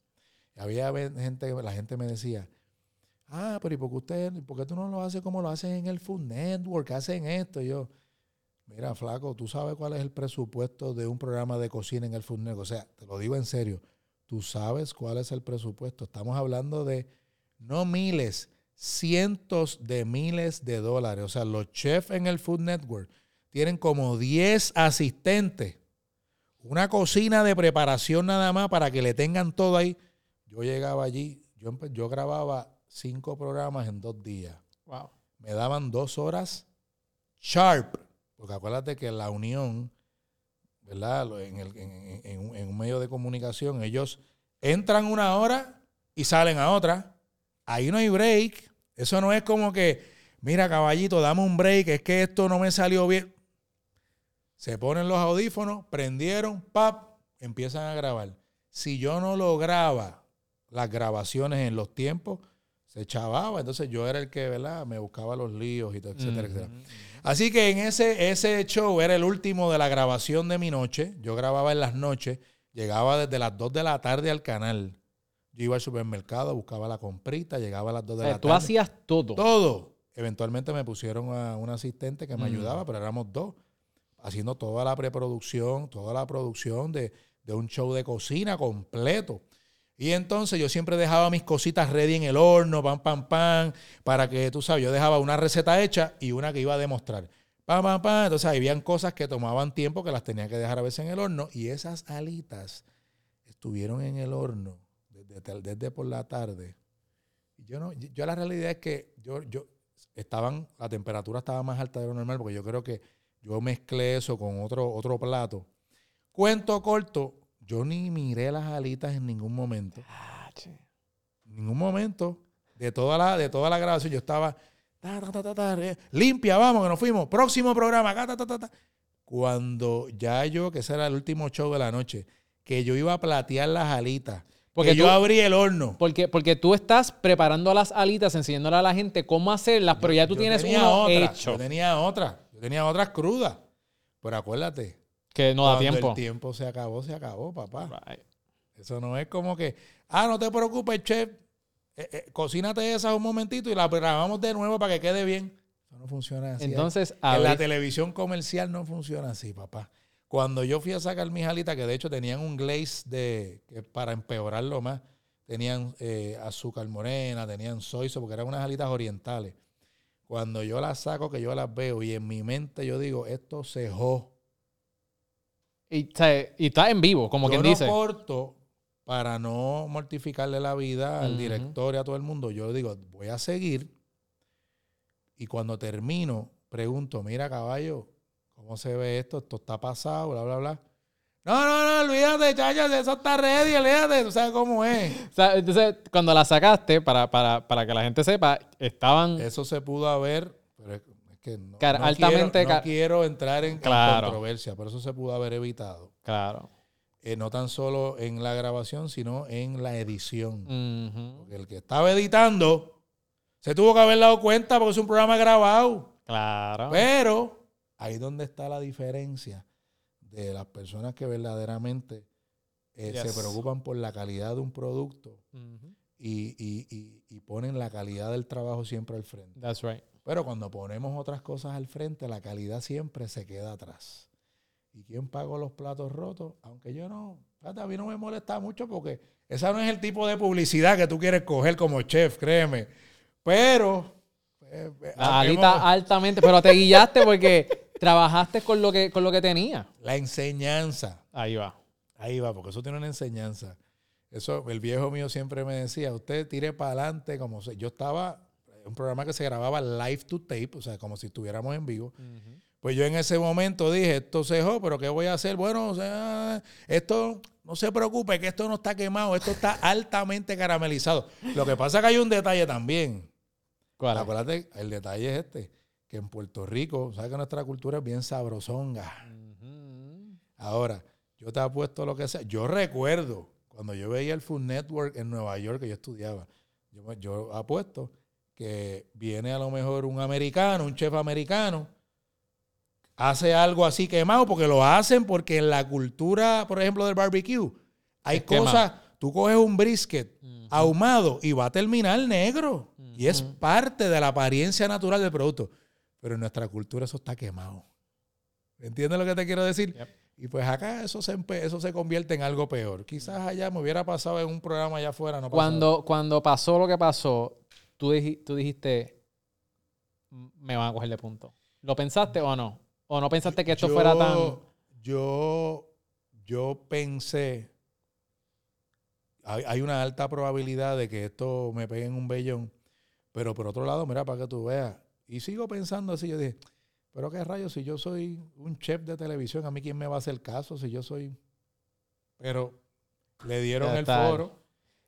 Y había gente, la gente me decía, ah, pero ¿y por qué, usted, por qué tú no lo haces como lo hacen en el Food Network? Hacen esto. Y yo, mira, flaco, tú sabes cuál es el presupuesto de un programa de cocina en el Food Network. O sea, te lo digo en serio, tú sabes cuál es el presupuesto. Estamos hablando de no miles, cientos de miles de dólares. O sea, los chefs en el Food Network tienen como 10 asistentes. Una cocina de preparación nada más para que le tengan todo ahí. Yo llegaba allí, yo, yo grababa cinco programas en dos días. Wow. Me daban dos horas sharp. Porque acuérdate que la unión, ¿verdad? En, el- en- en un medio de comunicación, ellos entran una hora y salen a otra. Ahí no hay break. Eso no es como que, mira, caballito, dame un break, es que esto no me salió bien. Se ponen los audífonos, prendieron, pap, empiezan a grabar. Si yo no lograba las grabaciones en los tiempos, se chavaba. Entonces yo era el que, ¿verdad? Me buscaba los líos y todo, etcétera, etcétera. Así que en ese, ese show era el último de la grabación de mi noche. Yo grababa en las noches, llegaba desde las 2 de la tarde al canal. Yo iba al supermercado, buscaba la comprita, llegaba a las 2 O de sea, la tú tarde. hacías todo. Todo. Eventualmente me pusieron a un asistente que me ayudaba, pero éramos dos, haciendo toda la preproducción, toda la producción de, de un show de cocina completo. Y entonces yo siempre dejaba mis cositas ready en el horno, pam, pam, pam, para que tú sabes, yo dejaba una receta hecha y una que iba a demostrar. Pa, pa, pa. Entonces, habían cosas que tomaban tiempo que las tenía que dejar a veces en el horno. Y esas alitas estuvieron en el horno desde, desde por la tarde. Yo, no, yo la realidad es que yo, yo estaban, la temperatura estaba más alta de lo normal porque yo creo que yo mezclé eso con otro, otro plato. Cuento corto, yo ni miré las alitas en ningún momento. Ah, che. En ningún momento de toda la, de toda la grabación yo estaba ta, ta, ta, ta, ta, eh, limpia, vamos, que nos fuimos. Próximo programa, acá, ta, ta, ta, ta. Cuando ya yo, que ese era el último show de la noche, que yo iba a platear las alitas. Porque Porque yo abrí el horno. Porque, porque tú estás preparando las alitas, enseñándole a la gente cómo hacerlas, pero ya tú tienes uno otra, hecho Yo tenía otra. Yo tenía otras crudas. Pero acuérdate, que no da tiempo. el tiempo se acabó, se acabó, papá. Right. Eso no es como que, ah, no te preocupes, chef, eh, eh, cocínate esas un momentito y la grabamos de nuevo para que quede bien. Eso no funciona así. Entonces, en la televisión comercial no funciona así, papá. Cuando yo fui a sacar mis alitas, que de hecho tenían un glaze de, que para empeorarlo más, tenían eh, azúcar morena, tenían sauce, porque eran unas alitas orientales. Cuando yo las saco, que yo las veo y en mi mente yo digo, esto cejó. Y, está en vivo, como yo quien no dice. corto para no mortificarle la vida al director y a todo el mundo. Yo digo, voy a seguir. Y cuando termino, pregunto, mira caballo, ¿cómo se ve esto? Esto está pasado, bla, bla, bla. No, no, no, olvídate, chachas, eso está ready, olvídate, tú sabes cómo es. O sea, entonces, cuando la sacaste, para, para, para que la gente sepa, estaban... Eso se pudo haber, pero que no, Cara, no altamente quiero, no ca- quiero entrar en, Claro. controversia, pero eso se pudo haber evitado. Claro. Eh, no tan solo en la grabación, sino en la edición. Porque el que estaba editando se tuvo que haber dado cuenta porque es un programa grabado. Claro. Pero ahí donde está la diferencia de las personas que verdaderamente eh, Yes. se preocupan por la calidad de un producto Ujú. y, y- y- y ponen la calidad del trabajo siempre al frente. That's right. Pero cuando ponemos otras cosas al frente, la calidad siempre se queda atrás. ¿Y quién pagó los platos rotos? Aunque yo no, a mí no me molesta mucho porque esa no es el tipo de publicidad que tú quieres coger como chef, créeme. Pero... eh, eh, La hemos- altamente, pero te guiaste porque trabajaste con lo que, con lo que tenía. la enseñanza. Ahí va. Ahí va, porque eso tiene una enseñanza. Eso, el viejo mío siempre me decía, usted tire para adelante como se... Yo estaba, un programa que se grababa live to tape, o sea, como si estuviéramos en vivo. Pues yo en ese momento dije, esto se dejó, pero ¿qué voy a hacer? Bueno, o sea, esto, no se preocupe, que esto no está quemado, esto está altamente caramelizado. Lo que pasa es que hay un detalle también. ¿Cuál? Acuérdate, el detalle es este, que en Puerto Rico, sabes que nuestra cultura es bien sabrosonga. Ahora, yo te apuesto lo que sea. Yo recuerdo cuando yo veía el Food Network en Nueva York, que yo estudiaba, yo, yo apuesto que viene a lo mejor un americano, un chef americano, hace algo así quemado, porque lo hacen porque en la cultura, por ejemplo, del barbecue, hay Es quemado. cosas, tú coges un brisket ahumado y va a terminar negro. Y es parte de la apariencia natural del producto. Pero en nuestra cultura eso está quemado. ¿Entiendes lo que te quiero decir? Yep. Y pues acá eso se, eso se convierte en algo peor. Quizás allá me hubiera pasado en un programa allá afuera. No. Cuando, cuando pasó lo que pasó, tú, dij- tú dijiste, "M- me van a coger de punto. ¿Lo pensaste o no? ¿O no pensaste que esto Yo- fuera tan... Yo, yo pensé, hay, hay una alta probabilidad de que esto me pegue en un vellón, pero por otro lado, mira, para que tú veas, y sigo pensando así, yo dije, pero qué rayos, si yo soy un chef de televisión, a mí quién me va a hacer caso si yo soy... Pero le dieron Ya el está. foro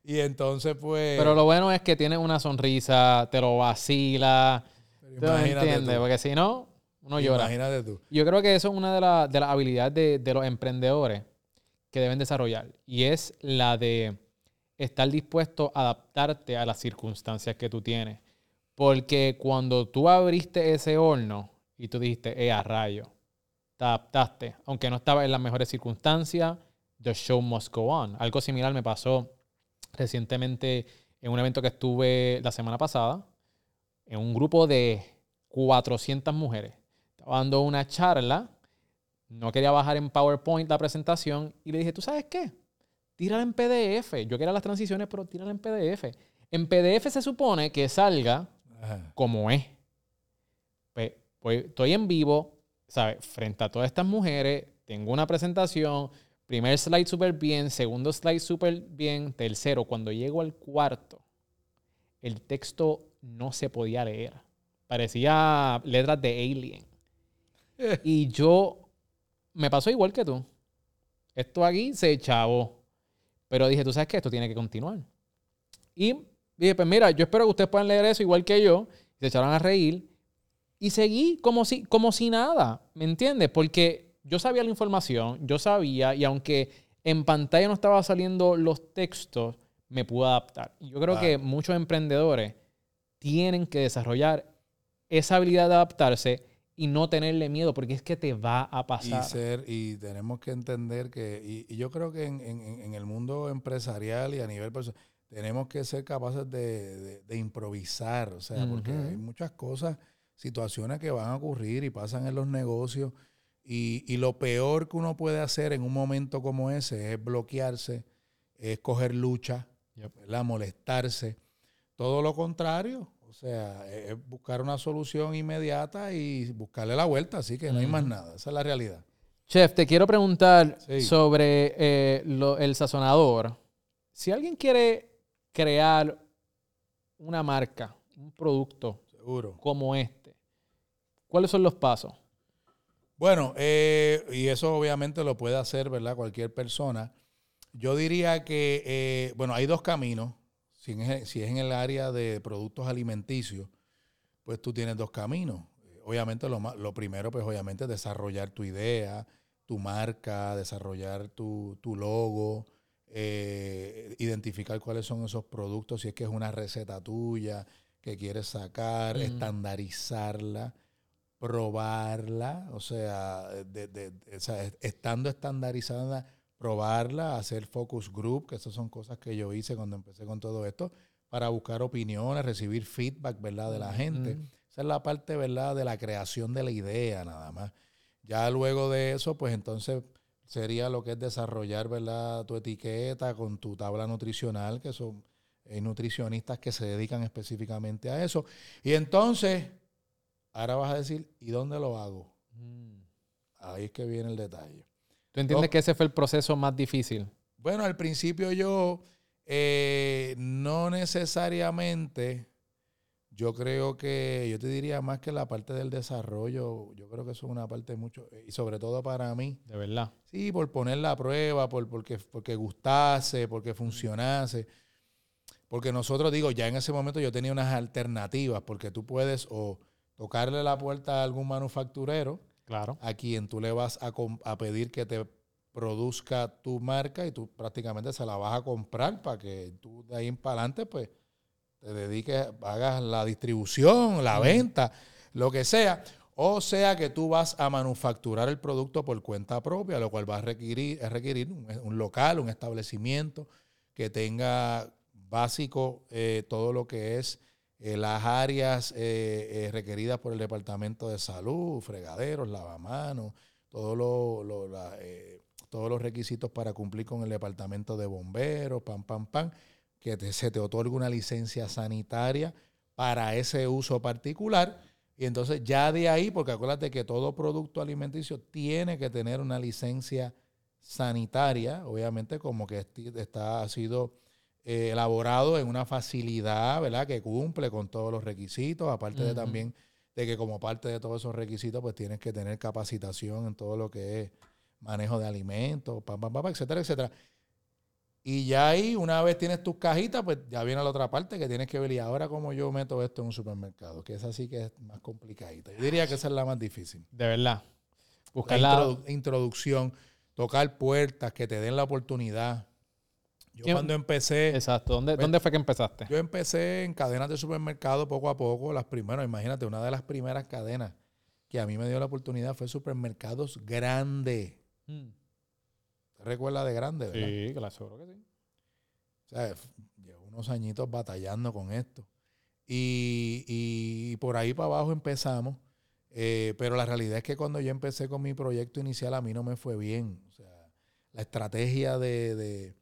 y entonces pues... Pero lo bueno es que tienes una sonrisa, te lo vacila, pero ¿tú me imagínate entiendes? tú, Porque si no, uno llora. Imagínate tú. Yo creo que eso es una de, la- de las habilidades de, de los emprendedores que deben desarrollar. Y es la de estar dispuesto a adaptarte a las circunstancias que tú tienes. Porque cuando tú abriste ese horno y tú dijiste, eh, a rayo, te adaptaste. Aunque no estaba en las mejores circunstancias, the show must go on. Algo similar me pasó recientemente en un evento que estuve la semana pasada, en un grupo de 400 mujeres. Estaba dando una charla, no quería bajar en PowerPoint la presentación y le dije, ¿tú sabes qué? Tírala en PDF. Yo quería las transiciones, pero tírala en PDF. En PDF se supone que salga Ajá. como es. Pues, pues estoy en vivo, ¿sabes? Frente a todas estas mujeres, tengo una presentación, primer slide súper bien, segundo slide súper bien, tercero, cuando llego al cuarto, el texto no se podía leer. Parecía letras de alien. Y yo me pasó igual que tú. Esto aquí se echavó. Pero dije, tú sabes que esto tiene que continuar. Y dije, pues mira, yo espero que ustedes puedan leer eso igual que yo. Se echaron a reír. Y seguí como si, como si nada. ¿Me entiendes? Porque yo sabía la información, yo sabía, y aunque en pantalla no estaba saliendo los textos, me pude adaptar. Y yo creo que muchos emprendedores tienen que desarrollar esa habilidad de adaptarse y no tenerle miedo, porque es que te va a pasar. Y, ser, y tenemos que entender que, y, yo creo que en, el mundo empresarial y a nivel personal, tenemos que ser capaces de, improvisar, o sea, porque hay muchas cosas, situaciones que van a ocurrir y pasan en los negocios, y, lo peor que uno puede hacer en un momento como ese es bloquearse, es coger lucha, molestarse. Todo lo contrario, o sea, es buscar una solución inmediata y buscarle la vuelta, así que no hay más nada. Esa es la realidad. Chef, te quiero preguntar sobre eh, el sazonador. Si alguien quiere crear una marca, un producto como este, ¿cuáles son los pasos? Bueno, eh, y eso obviamente lo puede hacer, ¿verdad? Cualquier persona. Yo diría que, eh, bueno, hay dos caminos. Si es, en el área de productos alimenticios, pues tú tienes dos caminos. Obviamente lo, lo primero, pues obviamente desarrollar tu idea, tu marca, desarrollar tu, logo, eh, identificar cuáles son esos productos, si es que es una receta tuya que quieres sacar, estandarizarla, probarla, o sea, estando estandarizada probarla, hacer focus group, que esas son cosas que yo hice cuando empecé con todo esto, para buscar opiniones, recibir feedback, ¿verdad?, de la gente. Esa es la parte, ¿verdad?, de la creación de la idea, nada más. Ya luego de eso, pues entonces sería lo que es desarrollar, ¿verdad?, tu etiqueta con tu tabla nutricional, que son hay nutricionistas que se dedican específicamente a eso. Y entonces, ahora vas a decir, ¿y dónde lo hago? Mm. Ahí es que viene el detalle. ¿Tú entiendes que ese fue el proceso más difícil? Bueno, al principio yo eh, no necesariamente, yo creo que, yo te diría más que la parte del desarrollo, yo creo que eso es una parte mucho, y sobre todo para mí. De verdad. Sí, por poner la prueba, por, porque, porque gustase, porque funcionase. Porque nosotros, digo, ya en ese momento yo tenía unas alternativas, porque tú puedes o tocarle la puerta a algún manufacturero, Claro. A quien tú le vas a, pedir que te produzca tu marca y tú prácticamente se la vas a comprar para que tú de ahí en para adelante pues te dediques, hagas la distribución, la venta, lo que sea. O sea que tú vas a manufacturar el producto por cuenta propia, lo cual va a requerir, requerir un, local, un establecimiento que tenga básico eh, todo lo que es eh, las áreas eh, eh, requeridas por el Departamento de Salud, fregaderos, lavamanos, todo lo, todos los requisitos para cumplir con el Departamento de Bomberos, pam, pam, pam, que se te otorga una licencia sanitaria para ese uso particular. Y entonces ya de ahí, porque acuérdate que todo producto alimenticio tiene que tener una licencia sanitaria, obviamente como que está, ha sido eh, elaborado en una facilidad, ¿verdad? Que cumple con todos los requisitos, aparte de también de que como parte de todos esos requisitos, pues tienes que tener capacitación en todo lo que es manejo de alimentos, pam, pam, pam, etcétera, etcétera. Y ya ahí, una vez tienes tus cajitas, pues ya viene la otra parte que tienes que ver. Y ahora, como yo meto esto en un supermercado, que es así que es más complicadita. Yo diría que esa es la más difícil. De verdad. Buscar la, introducción, tocar puertas, que te den la oportunidad. Yo cuando empecé... Exacto. ¿Dónde, pues, ¿Dónde fue que empezaste? Yo empecé en cadenas de supermercado poco a poco. Las primeras, imagínate, una de las primeras cadenas que a mí me dio la oportunidad fue supermercados grande. Mm. ¿Te recuerdas de grande? ¿verdad? Sí, claro, que sí. O sea, llevo unos añitos batallando con esto. Y, y por ahí para abajo empezamos. Eh, pero la realidad es que cuando yo empecé con mi proyecto inicial, a mí no me fue bien. O sea, la estrategia de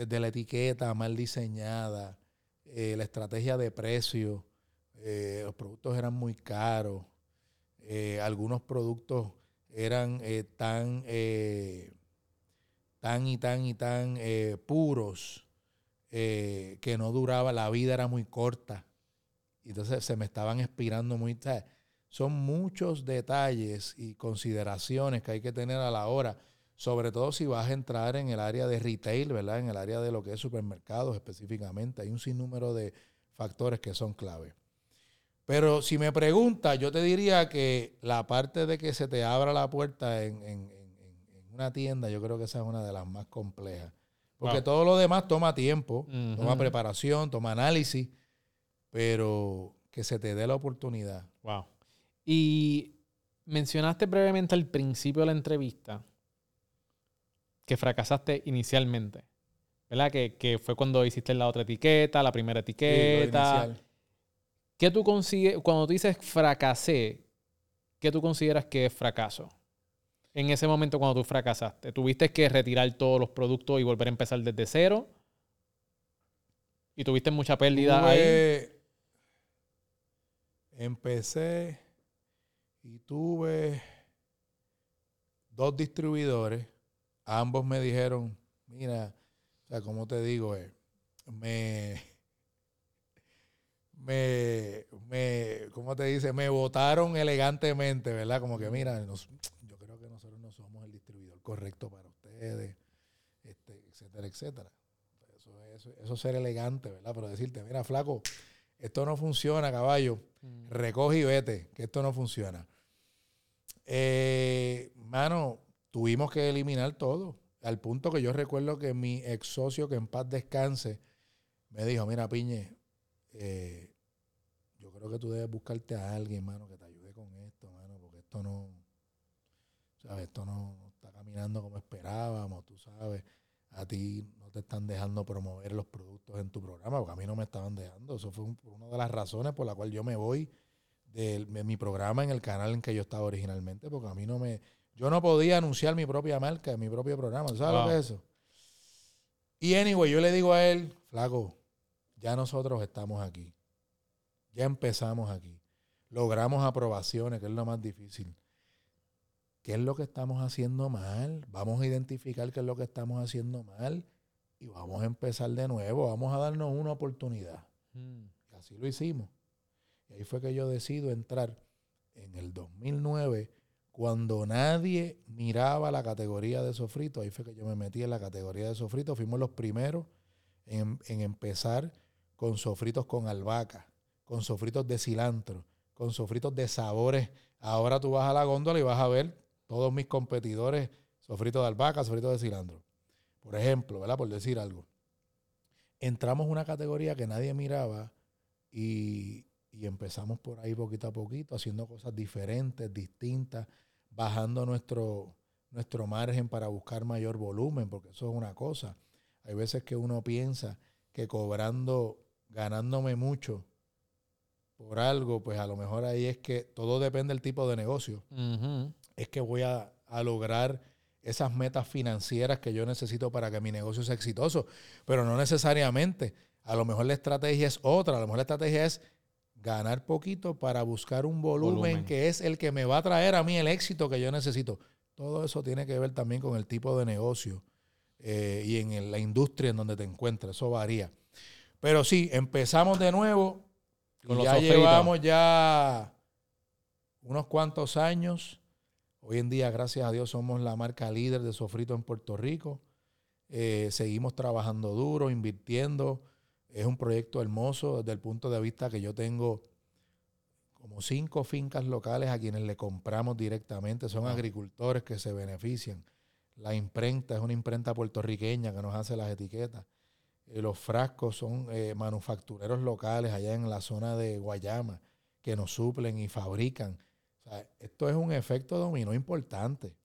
desde la etiqueta mal diseñada, eh, la estrategia de precio, eh, los productos eran muy caros. eh, algunos productos eran eh, tan, eh, tan y tan y tan puros que no duraba, la vida era muy corta. Entonces se me estaban expirando muy... Son muchos detalles y consideraciones que hay que tener a la hora, sobre todo si vas a entrar en el área de retail, ¿verdad? En el área de lo que es supermercados específicamente. Hay un sinnúmero de factores que son clave. Pero si me preguntas, yo te diría que la parte de que se te abra la puerta en, una tienda, yo creo que esa es una de las más complejas. Porque todo lo demás toma tiempo, toma preparación, toma análisis, pero que se te dé la oportunidad. Wow. Y mencionaste brevemente al principio de la entrevista que fracasaste inicialmente. ¿Verdad? Que, fue cuando hiciste la otra etiqueta, la primera etiqueta. ¿Qué tú consigues, cuando tú dices fracasé, qué tú consideras que es fracaso? En ese momento cuando tú fracasaste, ¿tuviste que retirar todos los productos y volver a empezar desde cero? ¿Y tuviste mucha pérdida ahí? Empecé y tuve dos distribuidores. Ambos me dijeron, mira, o sea, como te digo, eh, me me, me, ¿cómo te dice? Me votaron elegantemente, ¿verdad? Como que, mira, yo creo que nosotros no somos el distribuidor correcto para ustedes, este, etcétera, etcétera. Eso, eso, eso ser elegante, ¿verdad? Pero decirte, mira, flaco, esto no funciona, caballo. Mm. Recoge y vete, que esto no funciona. Eh, mano, tuvimos que eliminar todo. Al punto que yo recuerdo que mi ex socio, que en paz descanse, me dijo, mira, Piñe, eh, creo que tú debes buscarte a alguien, mano, que te ayude con esto, mano, porque esto no, ¿sabes? Esto no, está caminando como esperábamos, tú sabes. A ti no te están dejando promover los productos en tu programa, porque a mí no me estaban dejando. Eso fue una de las razones por la cual yo me voy de, mi programa en el canal en que yo estaba originalmente, porque a mí no me... Yo no podía anunciar mi propia marca, mi propio programa. ¿Sabes lo que es eso? Y anyway, yo le digo a él, flaco, ya nosotros estamos aquí. Ya empezamos aquí. Logramos aprobaciones, que es lo más difícil. ¿Qué es lo que estamos haciendo mal? Vamos a identificar qué es lo que estamos haciendo mal y vamos a empezar de nuevo. Vamos a darnos una oportunidad. Mm. Y así lo hicimos. Y ahí fue que yo decido entrar en el 2009, cuando nadie miraba la categoría de sofrito. Ahí fue que yo me metí en la categoría de sofrito. Fuimos los primeros en, en empezar con sofritos con albahaca con sofritos de cilantro, con sofritos de sabores. Ahora tú vas a la góndola y vas a ver todos mis competidores, sofritos de albahaca, sofritos de cilantro. Por ejemplo, ¿verdad? Por decir algo. Entramos en una categoría que nadie miraba y, empezamos por ahí poquito a poquito, haciendo cosas diferentes, distintas, bajando nuestro, nuestro margen para buscar mayor volumen, porque eso es una cosa. Hay veces que uno piensa que cobrando, ganándome mucho, por algo, pues a lo mejor ahí es que todo depende del tipo de negocio. Es que voy a, lograr esas metas financieras que yo necesito para que mi negocio sea exitoso. Pero no necesariamente. A lo mejor la estrategia es otra. A lo mejor la estrategia es ganar poquito para buscar un volumen, que es el que me va a traer a mí el éxito que yo necesito. Todo eso tiene que ver también con el tipo de negocio eh, y en la industria en donde te encuentres. Eso varía. Pero sí, empezamos de nuevo ya llevamos ya unos cuantos años. Hoy en día, gracias a Dios, somos la marca líder de sofrito en Puerto Rico. Eh, seguimos trabajando duro, invirtiendo. Es un proyecto hermoso desde el punto de vista que yo tengo como cinco fincas locales a quienes le compramos directamente. Son agricultores que se benefician. La imprenta es una imprenta puertorriqueña que nos hace las etiquetas. Eh, los frascos son eh, manufactureros locales allá en la zona de Guayama que nos suplen y fabrican. esto es un efecto dominó importante.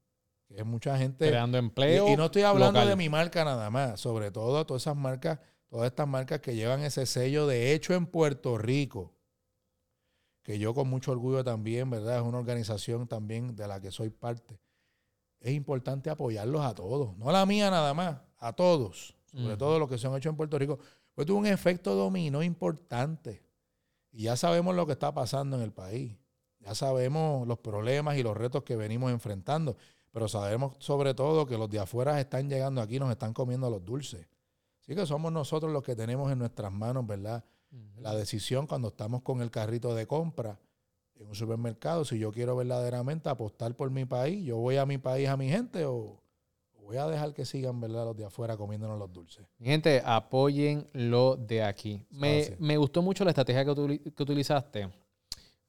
Que es mucha gente. Creando empleo. Y, no estoy hablando de mi marca nada más. Sobre todo todas esas marcas, todas estas marcas que llevan ese sello de hecho en Puerto Rico. Que yo con mucho orgullo también, ¿verdad? Es una organización también de la que soy parte. Es importante apoyarlos a todos. No a la mía nada más, a todos sobre todo lo que se han hecho en Puerto Rico, pues tuvo un efecto dominó importante. Y ya sabemos lo que está pasando en el país. Ya sabemos los problemas y los retos que venimos enfrentando, pero sabemos sobre todo que los de afuera están llegando aquí, nos están comiendo los dulces. Así que somos nosotros los que tenemos en nuestras manos, ¿verdad? La decisión cuando estamos con el carrito de compra en un supermercado, si yo quiero verdaderamente apostar por mi país, yo voy a mi país, a mi gente o voy a dejar que sigan, ¿verdad? Los de afuera comiéndonos los dulces. Gente, apoyen lo de aquí. Me, me gustó mucho la estrategia que, que utilizaste,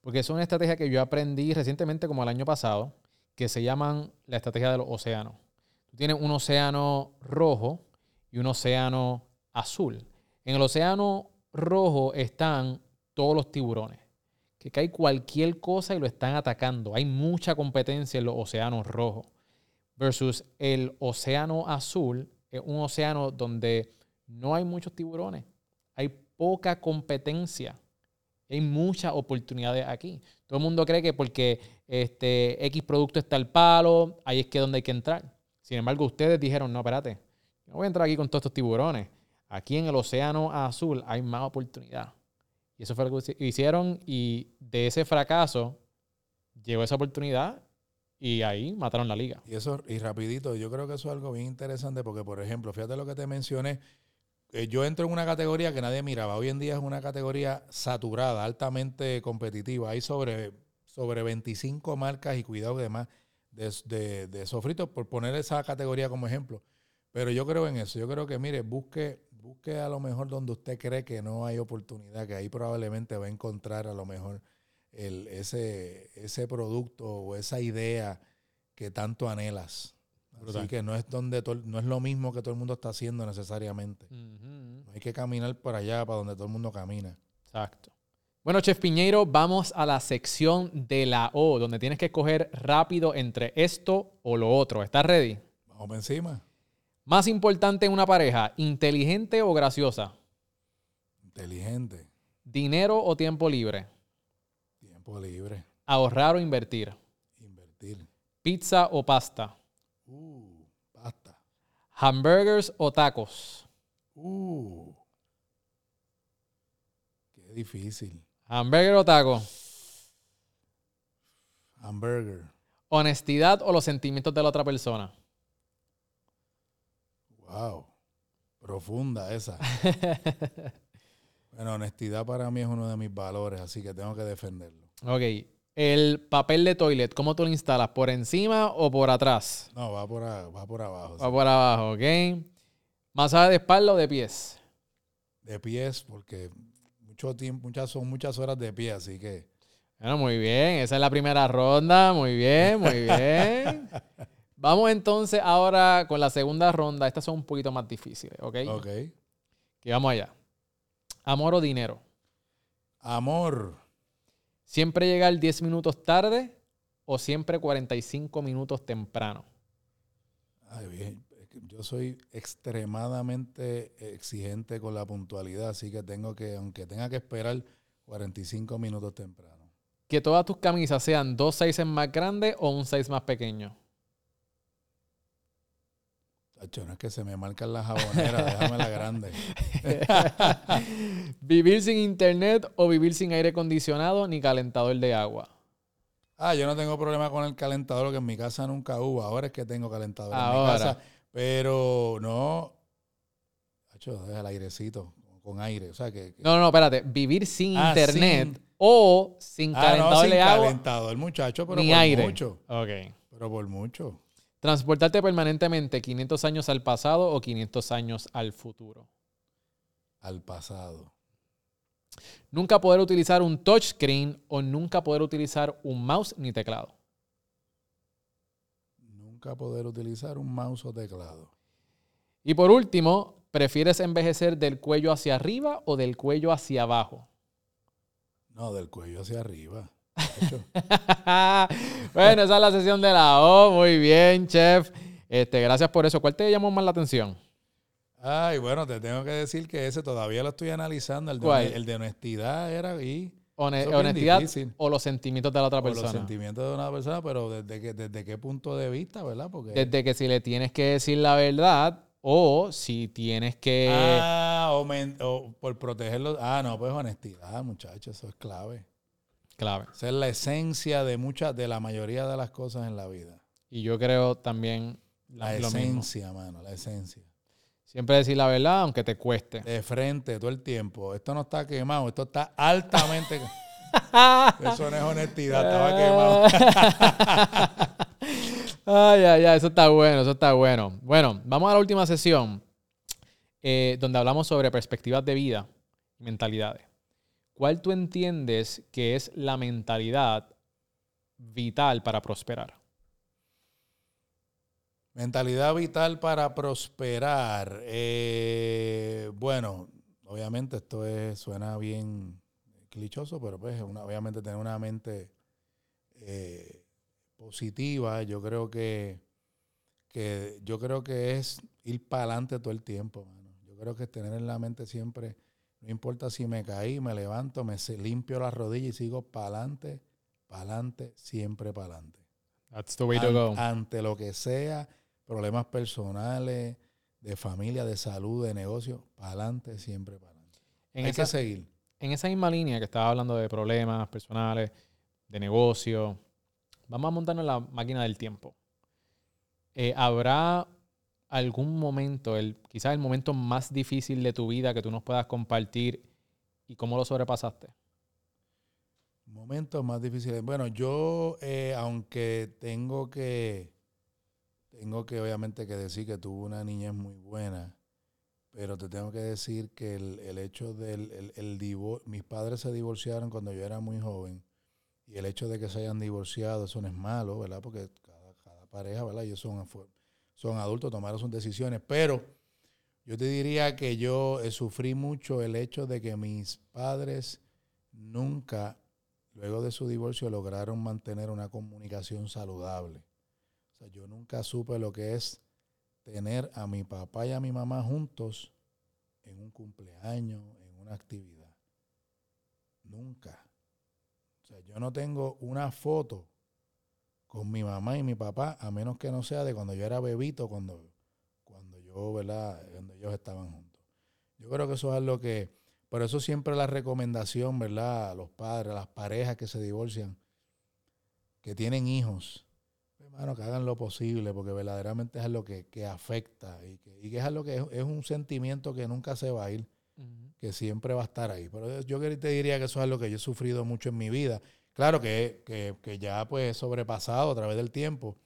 porque es una estrategia que yo aprendí recientemente, como el año pasado, que se llaman la estrategia de los océanos. Tú tienes un océano rojo y un océano azul. En el océano rojo están todos los tiburones, que cae cualquier cosa y lo están atacando. Hay mucha competencia en los océanos rojos versus el océano azul, es un océano donde no hay muchos tiburones, hay poca competencia, hay muchas oportunidades aquí. Todo el mundo cree que porque este X producto está al palo, ahí es que donde hay que entrar. Sin embargo, ustedes dijeron, no, espérate, no voy a entrar aquí con todos estos tiburones. Aquí en el océano azul hay más oportunidad. Y eso fue lo que hicieron y de ese fracaso llegó esa oportunidad y ahí mataron la liga. Y eso, y rapidito, yo creo que eso es algo bien interesante porque, por ejemplo, fíjate lo que te mencioné, eh, yo entro en una categoría que nadie miraba. Hoy en día es una categoría saturada, altamente competitiva. Hay sobre, sobre 25 marcas y cuidado demás de, de, de por poner esa categoría como ejemplo. Pero yo creo en eso. Yo creo que, mire, busque, busque a lo mejor donde usted cree que no hay oportunidad, que ahí probablemente va a encontrar a lo mejor el, ese, ese producto o esa idea que tanto anhelas. Así que no es donde no es lo mismo que todo el mundo está haciendo necesariamente. hay que caminar por allá para donde todo el mundo camina. Exacto. Bueno, Chef Piñeiro, vamos a la sección de la O, donde tienes que escoger rápido entre esto o lo otro. ¿Estás ready? Vamos encima. Más importante en una pareja, inteligente o graciosa. Inteligente. Dinero o tiempo libre libre. Ahorrar o invertir. Invertir. Pizza o pasta. Uh, pasta. Hamburgers o tacos. Uh. Qué difícil. Hamburger o taco. Hamburger. Honestidad o los sentimientos de la otra persona. Wow. Profunda esa. bueno, honestidad para mí es uno de mis valores, así que tengo que defenderlo. Ok. El papel de toilet, ¿cómo tú lo instalas? ¿Por encima o por atrás? No, va por, va por abajo. Va por abajo, ok. ¿Masaje de espalda o de pies? De pies, porque mucho tiempo, muchas, son muchas horas de pie, así que. Bueno, muy bien. Esa es la primera ronda. Muy bien, muy bien. Vamos entonces ahora con la segunda ronda. Estas son un poquito más difíciles, ¿ok? Ok. Que vamos allá. ¿Amor o dinero? Amor. ¿Siempre llegar 10 minutos tarde o siempre 45 minutos temprano? Ay, bien. Yo soy extremadamente exigente con la puntualidad, así que tengo que, aunque tenga que esperar 45 minutos temprano. Que todas tus camisas sean dos sizes más grandes o un size más pequeño. No es que se me marcan las jaboneras, déjame la grande. ¿Vivir sin internet o vivir sin aire acondicionado ni calentador de agua? Ah, yo no tengo problema con el calentador, que en mi casa nunca hubo. Ahora es que tengo calentador en mi casa. Pero no. Deja el airecito con aire. O sea, que, No, no, espérate. Vivir sin ah, internet o sin calentador ah, no, sin de agua. calentador, muchacho, pero por aire. mucho. Ok. Pero por mucho. Transportarte permanentemente 500 años al pasado o 500 años al futuro. Al pasado. Nunca poder utilizar un touchscreen o nunca poder utilizar un mouse ni teclado. Nunca poder utilizar un mouse o teclado. Y por último, ¿prefieres envejecer del cuello hacia arriba o del cuello hacia abajo? No, del cuello hacia arriba. bueno, esa es la sesión de la O. Muy bien, chef. Este, gracias por eso. ¿Cuál te llamó más la atención? Ay, bueno, te tengo que decir que ese todavía lo estoy analizando. El de, el de honestidad era ahí. honestidad o los sentimientos de la otra persona. los sentimientos de una persona, pero desde, que, desde qué punto de vista, ¿verdad? Porque... Desde que si le tienes que decir la verdad o si tienes que... Ah, o, o por protegerlo. Ah, no, pues honestidad, muchachos, eso es clave. Clave. Esa es la esencia de muchas, de la mayoría de las cosas en la vida. Y yo creo también La mismo. esencia, mano, la esencia. Siempre decir la verdad, aunque te cueste. De frente todo el tiempo. Esto no está quemado, esto está altamente. Eso no es honestidad, estaba quemado. ay, ay, ay, eso está bueno, eso está bueno. Bueno, vamos a la última sesión, eh, donde hablamos sobre perspectivas de vida y mentalidades. ¿Cuál tú entiendes que es la mentalidad vital para prosperar? Mentalidad vital para prosperar. Eh, bueno, obviamente esto es, suena bien clichoso, pero pues obviamente tener una mente eh, positiva, yo creo que, que yo creo que es ir para adelante todo el tiempo, mano. Yo creo que tener en la mente siempre, no importa si me caí, me levanto, me limpio las rodillas y sigo para adelante, para adelante, siempre para adelante That's the way to go. ante lo que sea, problemas personales, de familia, de salud, de negocio, para adelante, siempre para adelante. En Hay esa, que seguir. en esa misma línea que estaba hablando de problemas personales, de negocio, vamos a montarnos en la máquina del tiempo. Eh, ¿Habrá algún momento, el, quizás el momento más difícil de tu vida que tú nos puedas compartir y cómo lo sobrepasaste? Momentos más difíciles. Bueno, yo, eh, aunque tengo que, tengo que obviamente que decir que tuve una niñez muy buena, pero te tengo que decir que el, el hecho del el, el divor- mis padres se divorciaron cuando yo era muy joven y el hecho de que se hayan divorciado, eso no es malo, ¿verdad? Porque cada, cada pareja, ¿verdad? Ellos son, son adultos, tomaron sus decisiones, pero yo te diría que yo eh, sufrí mucho el hecho de que mis padres nunca, luego de su divorcio, lograron mantener una comunicación saludable. O sea, yo nunca supe lo que es tener a mi papá y a mi mamá juntos en un cumpleaños, en una actividad. Nunca. O sea, yo no tengo una foto con mi mamá y mi papá, a menos que no sea de cuando yo era bebito, cuando, cuando yo, ¿verdad? Cuando ellos estaban juntos. Yo creo que eso es lo que, por eso siempre la recomendación, ¿verdad? A los padres, a las parejas que se divorcian, que tienen hijos, hermano, que hagan lo posible, porque verdaderamente es lo que, que afecta y que, y que es lo que es, es un sentimiento que nunca se va a ir que siempre va a estar ahí. Pero yo te diría que eso es lo que yo he sufrido mucho en mi vida. Claro que, que, que ya pues sobrepasado a través del tiempo,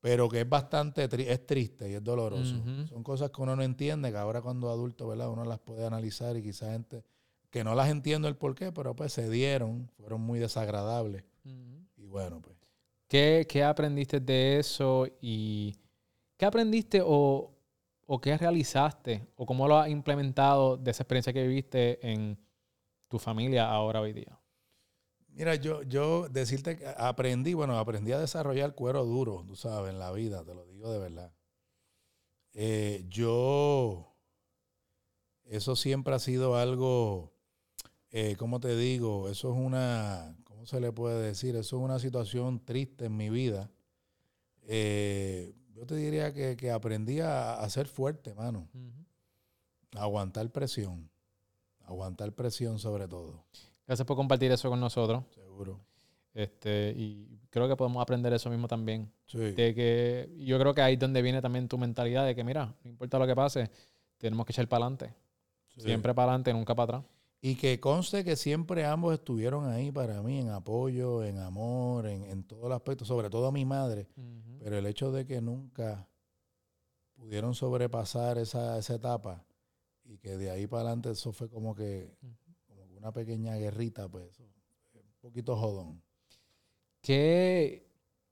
pero que es bastante, tri- es triste y es doloroso. Son cosas que uno no entiende, que ahora cuando adulto, ¿verdad? Uno las puede analizar y quizás gente que no las entiendo el por qué, pero pues se dieron, fueron muy desagradables. Y bueno, pues. ¿Qué, qué aprendiste de eso y qué aprendiste o, o qué realizaste o cómo lo has implementado de esa experiencia que viviste en tu familia ahora hoy día? Mira, yo, yo decirte que aprendí, bueno, aprendí a desarrollar cuero duro, tú sabes, en la vida, te lo digo de verdad. Eh, yo, eso siempre ha sido algo, eh, ¿cómo te digo? Eso es una, ¿cómo se le puede decir? Eso es una situación triste en mi vida. Eh, yo te diría que, que aprendí a, a ser fuerte, mano, a aguantar presión, aguantar presión sobre todo, Gracias por compartir eso con nosotros. seguro. Este, y creo que podemos aprender eso mismo también. Sí. De que yo creo que ahí es donde viene también tu mentalidad de que, mira, no importa lo que pase, tenemos que echar para adelante. Sí. Siempre para adelante, nunca para atrás. Y que conste que siempre ambos estuvieron ahí para mí, en apoyo, en amor, en, en todo el aspecto, sobre todo a mi madre. Pero el hecho de que nunca pudieron sobrepasar esa, esa etapa y que de ahí para adelante eso fue como que, como que una pequeña guerrita, pues eso, un poquito jodón. ¿Qué,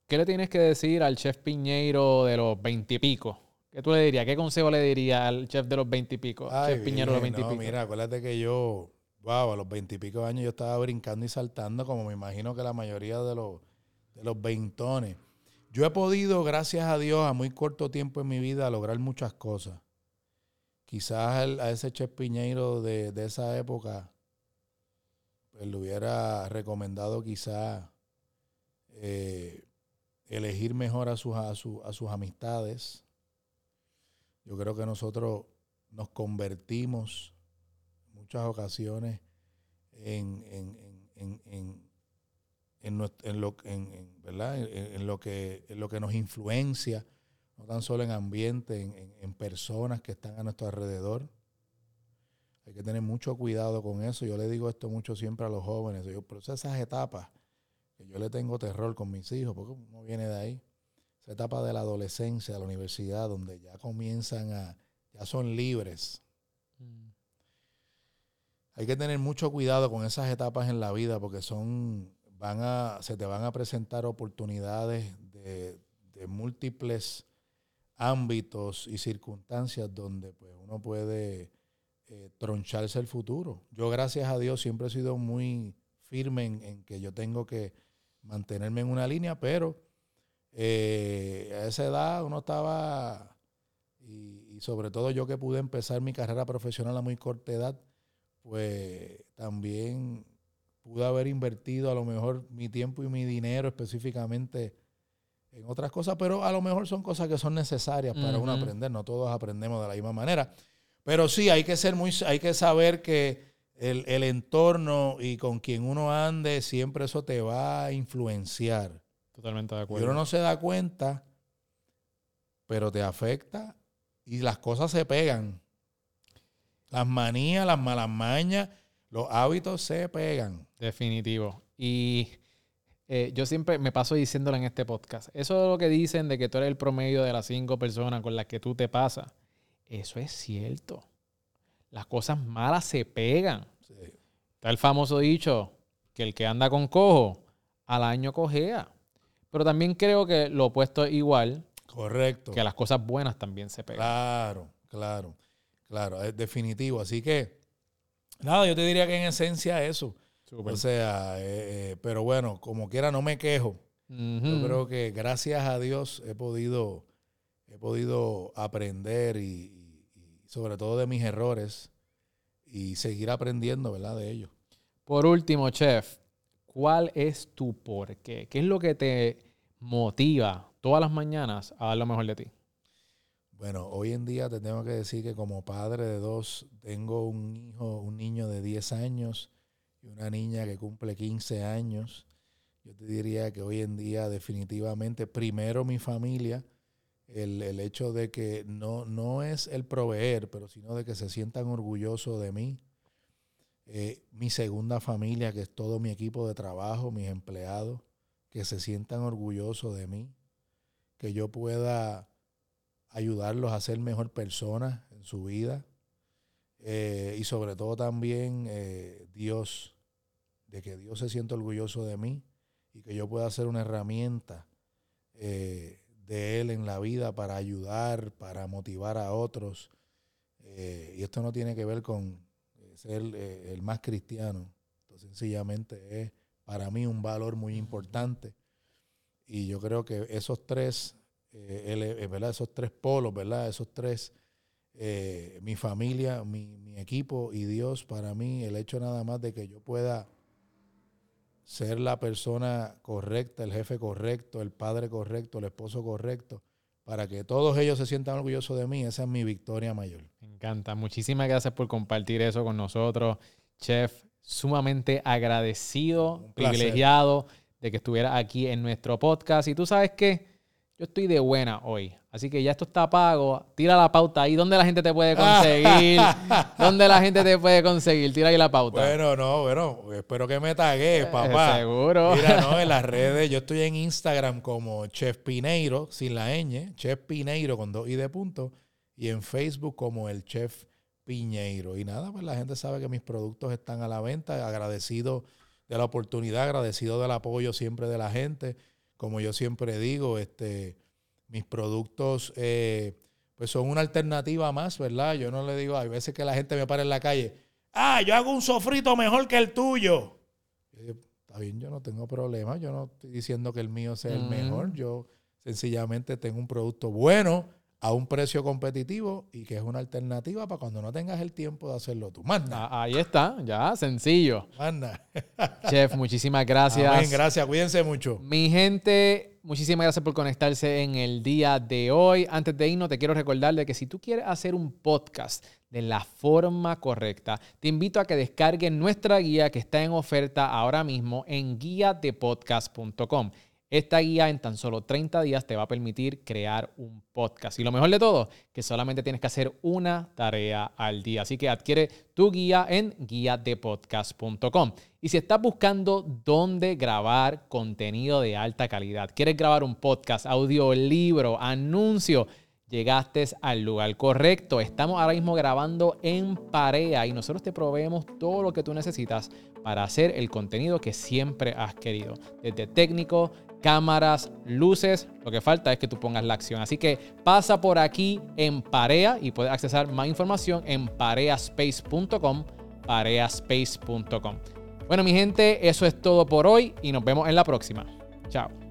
¿Qué le tienes que decir al chef Piñeiro de los veintipico? ¿Qué tú le dirías? ¿Qué consejo le dirías al chef de los veintipico? Chef Piñeiro de los virgen, no, veintipico. mira, acuérdate que yo, wow, a los veintipico años yo estaba brincando y saltando como me imagino que la mayoría de los, de los veintones. Yo he podido, gracias a Dios, a muy corto tiempo en mi vida, lograr muchas cosas. Quizás el- a ese Chef Piñeiro de, de esa época, pues le hubiera recomendado quizás eh, elegir mejor a sus, a, su- a sus amistades. Yo creo que nosotros nos convertimos en muchas ocasiones en, en- en- en- en- lo. En, lo que, en lo que nos influencia, no tan solo en ambiente, en, personas que están a nuestro alrededor. Hay que tener mucho cuidado con eso. Yo le digo esto mucho siempre a los jóvenes. Yo, pero esas etapas que yo le tengo terror con mis hijos, porque uno viene de ahí. Esa etapa de la adolescencia, de la universidad, donde ya comienzan a, ya son libres. Mm. Hay que tener mucho cuidado con esas etapas en la vida porque son, van a, se te van a presentar oportunidades de, múltiples ámbitos y circunstancias donde pues, uno puede eh, troncharse el futuro. Yo, gracias a Dios, siempre he sido muy firme en, que yo tengo que mantenerme en una línea, pero eh, a esa edad uno estaba, y, sobre todo yo que pude empezar mi carrera profesional a muy corta edad, pues también pude haber invertido a lo mejor mi tiempo y mi dinero específicamente en otras cosas, pero a lo mejor son cosas que son necesarias para uno aprender, no todos aprendemos de la misma manera. Pero sí, hay que ser muy, hay que saber que el, el entorno y con quien uno ande, siempre eso te va a influenciar. Totalmente de acuerdo. Y uno no se da cuenta, pero te afecta y las cosas se pegan. Las manías, las malas mañas, los hábitos se pegan. Definitivo. Y eh, yo siempre me paso diciéndolo en este podcast. Eso es lo que dicen de que tú eres el promedio de las cinco personas con las que tú te pasas. Eso es cierto. Las cosas malas se pegan. Está el famoso dicho que el que anda con cojo al año cojea. Pero también creo que lo opuesto es igual. Correcto. Que las cosas buenas también se pegan. Claro, claro, claro, es definitivo. Así que, nada, yo te diría que en esencia eso. O sea, eh, eh, pero bueno, como quiera no me quejo. Yo creo que gracias a Dios he podido, he podido aprender y, sobre todo de mis errores y seguir aprendiendo, ¿verdad? De ellos. Por último, chef, ¿cuál es tu por qué? ¿Qué es lo que te motiva todas las mañanas a dar lo mejor de ti? Bueno, hoy en día te tengo que decir que como padre de dos, tengo un hijo, un niño de 10 años y una niña que cumple 15 años. Yo te diría que hoy en día definitivamente primero mi familia, el, hecho de que no, no es el proveer, pero sino de que se sientan orgullosos de mí. Eh, mi segunda familia, que es todo mi equipo de trabajo, mis empleados, que se sientan orgullosos de mí, que yo pueda ayudarlos a ser mejor personas en su vida. Eh, y sobre todo también eh, Dios, de que Dios se sienta orgulloso de mí y que yo pueda ser una herramienta de Él en la vida para ayudar, para motivar a otros. Eh, y esto no tiene que ver con eh, ser eh, el más cristiano. Entonces, sencillamente es para mí un valor muy importante. Y yo creo que esos tres, ¿verdad? Esos tres polos, ¿verdad? Esos tres, mi familia, mi, mi equipo y Dios, para mí, el hecho nada más de que yo pueda ser la persona correcta, el jefe correcto, el padre correcto, el esposo correcto, para que todos ellos se sientan orgullosos de mí. Esa es mi victoria mayor. Me encanta. Muchísimas gracias por compartir eso con nosotros, chef. Sumamente agradecido, privilegiado de que estuviera aquí en nuestro podcast. Y tú sabes que yo estoy de buena hoy. Así que ya esto está pago. Tira la pauta ahí. ¿Dónde la gente te puede conseguir? ¿Dónde la gente te puede conseguir? Tira ahí la pauta. Bueno, no, bueno. Espero que me tagues, eh, papá. Seguro. Mira, no, en las redes. Yo estoy en Instagram como Chef Pineiro, sin la ñ. Chef Pineiro con dos i de punto. Y en Facebook como el Chef Piñeiro. Y nada, pues la gente sabe que mis productos están a la venta. Agradecido de la oportunidad, agradecido del apoyo siempre de la gente como yo siempre digo, este, mis productos eh, pues son una alternativa más, ¿verdad? Yo no le digo, hay veces que la gente me para en la calle, ah, yo hago un sofrito mejor que el tuyo. Está bien, yo no tengo problema, yo no estoy diciendo que el mío sea el mejor, yo sencillamente tengo un producto bueno, a un precio competitivo y que es una alternativa para cuando no tengas el tiempo de hacerlo tú. Manda. Ah, Ahí está, ya, sencillo. Manda. Chef, muchísimas gracias. Amén, gracias. Cuídense mucho. Mi gente, muchísimas gracias por conectarse en el día de hoy. Antes de irnos, te quiero recordar de que si tú quieres hacer un podcast de la forma correcta, te invito a que descargues nuestra guía que está en oferta ahora mismo en guiadepodcast.com. Esta guía en tan solo 30 días te va a permitir crear un podcast. Y lo mejor de todo, que solamente tienes que hacer una tarea al día. Así que adquiere tu guía en guiadepodcast.com. Y si estás buscando dónde grabar contenido de alta calidad, quieres grabar un podcast, audiolibro, anuncio, llegaste al lugar correcto. Estamos ahora mismo grabando en Parea y nosotros te proveemos todo lo que tú necesitas para hacer el contenido que siempre has querido. Desde técnico, cámaras, luces. Lo que falta es que tú pongas la acción. Así que pasa por aquí en Parea y puedes accesar más información en pareaspace.com, pareaspace.com. Bueno, mi gente, eso es todo por hoy y nos vemos en la próxima. Chao.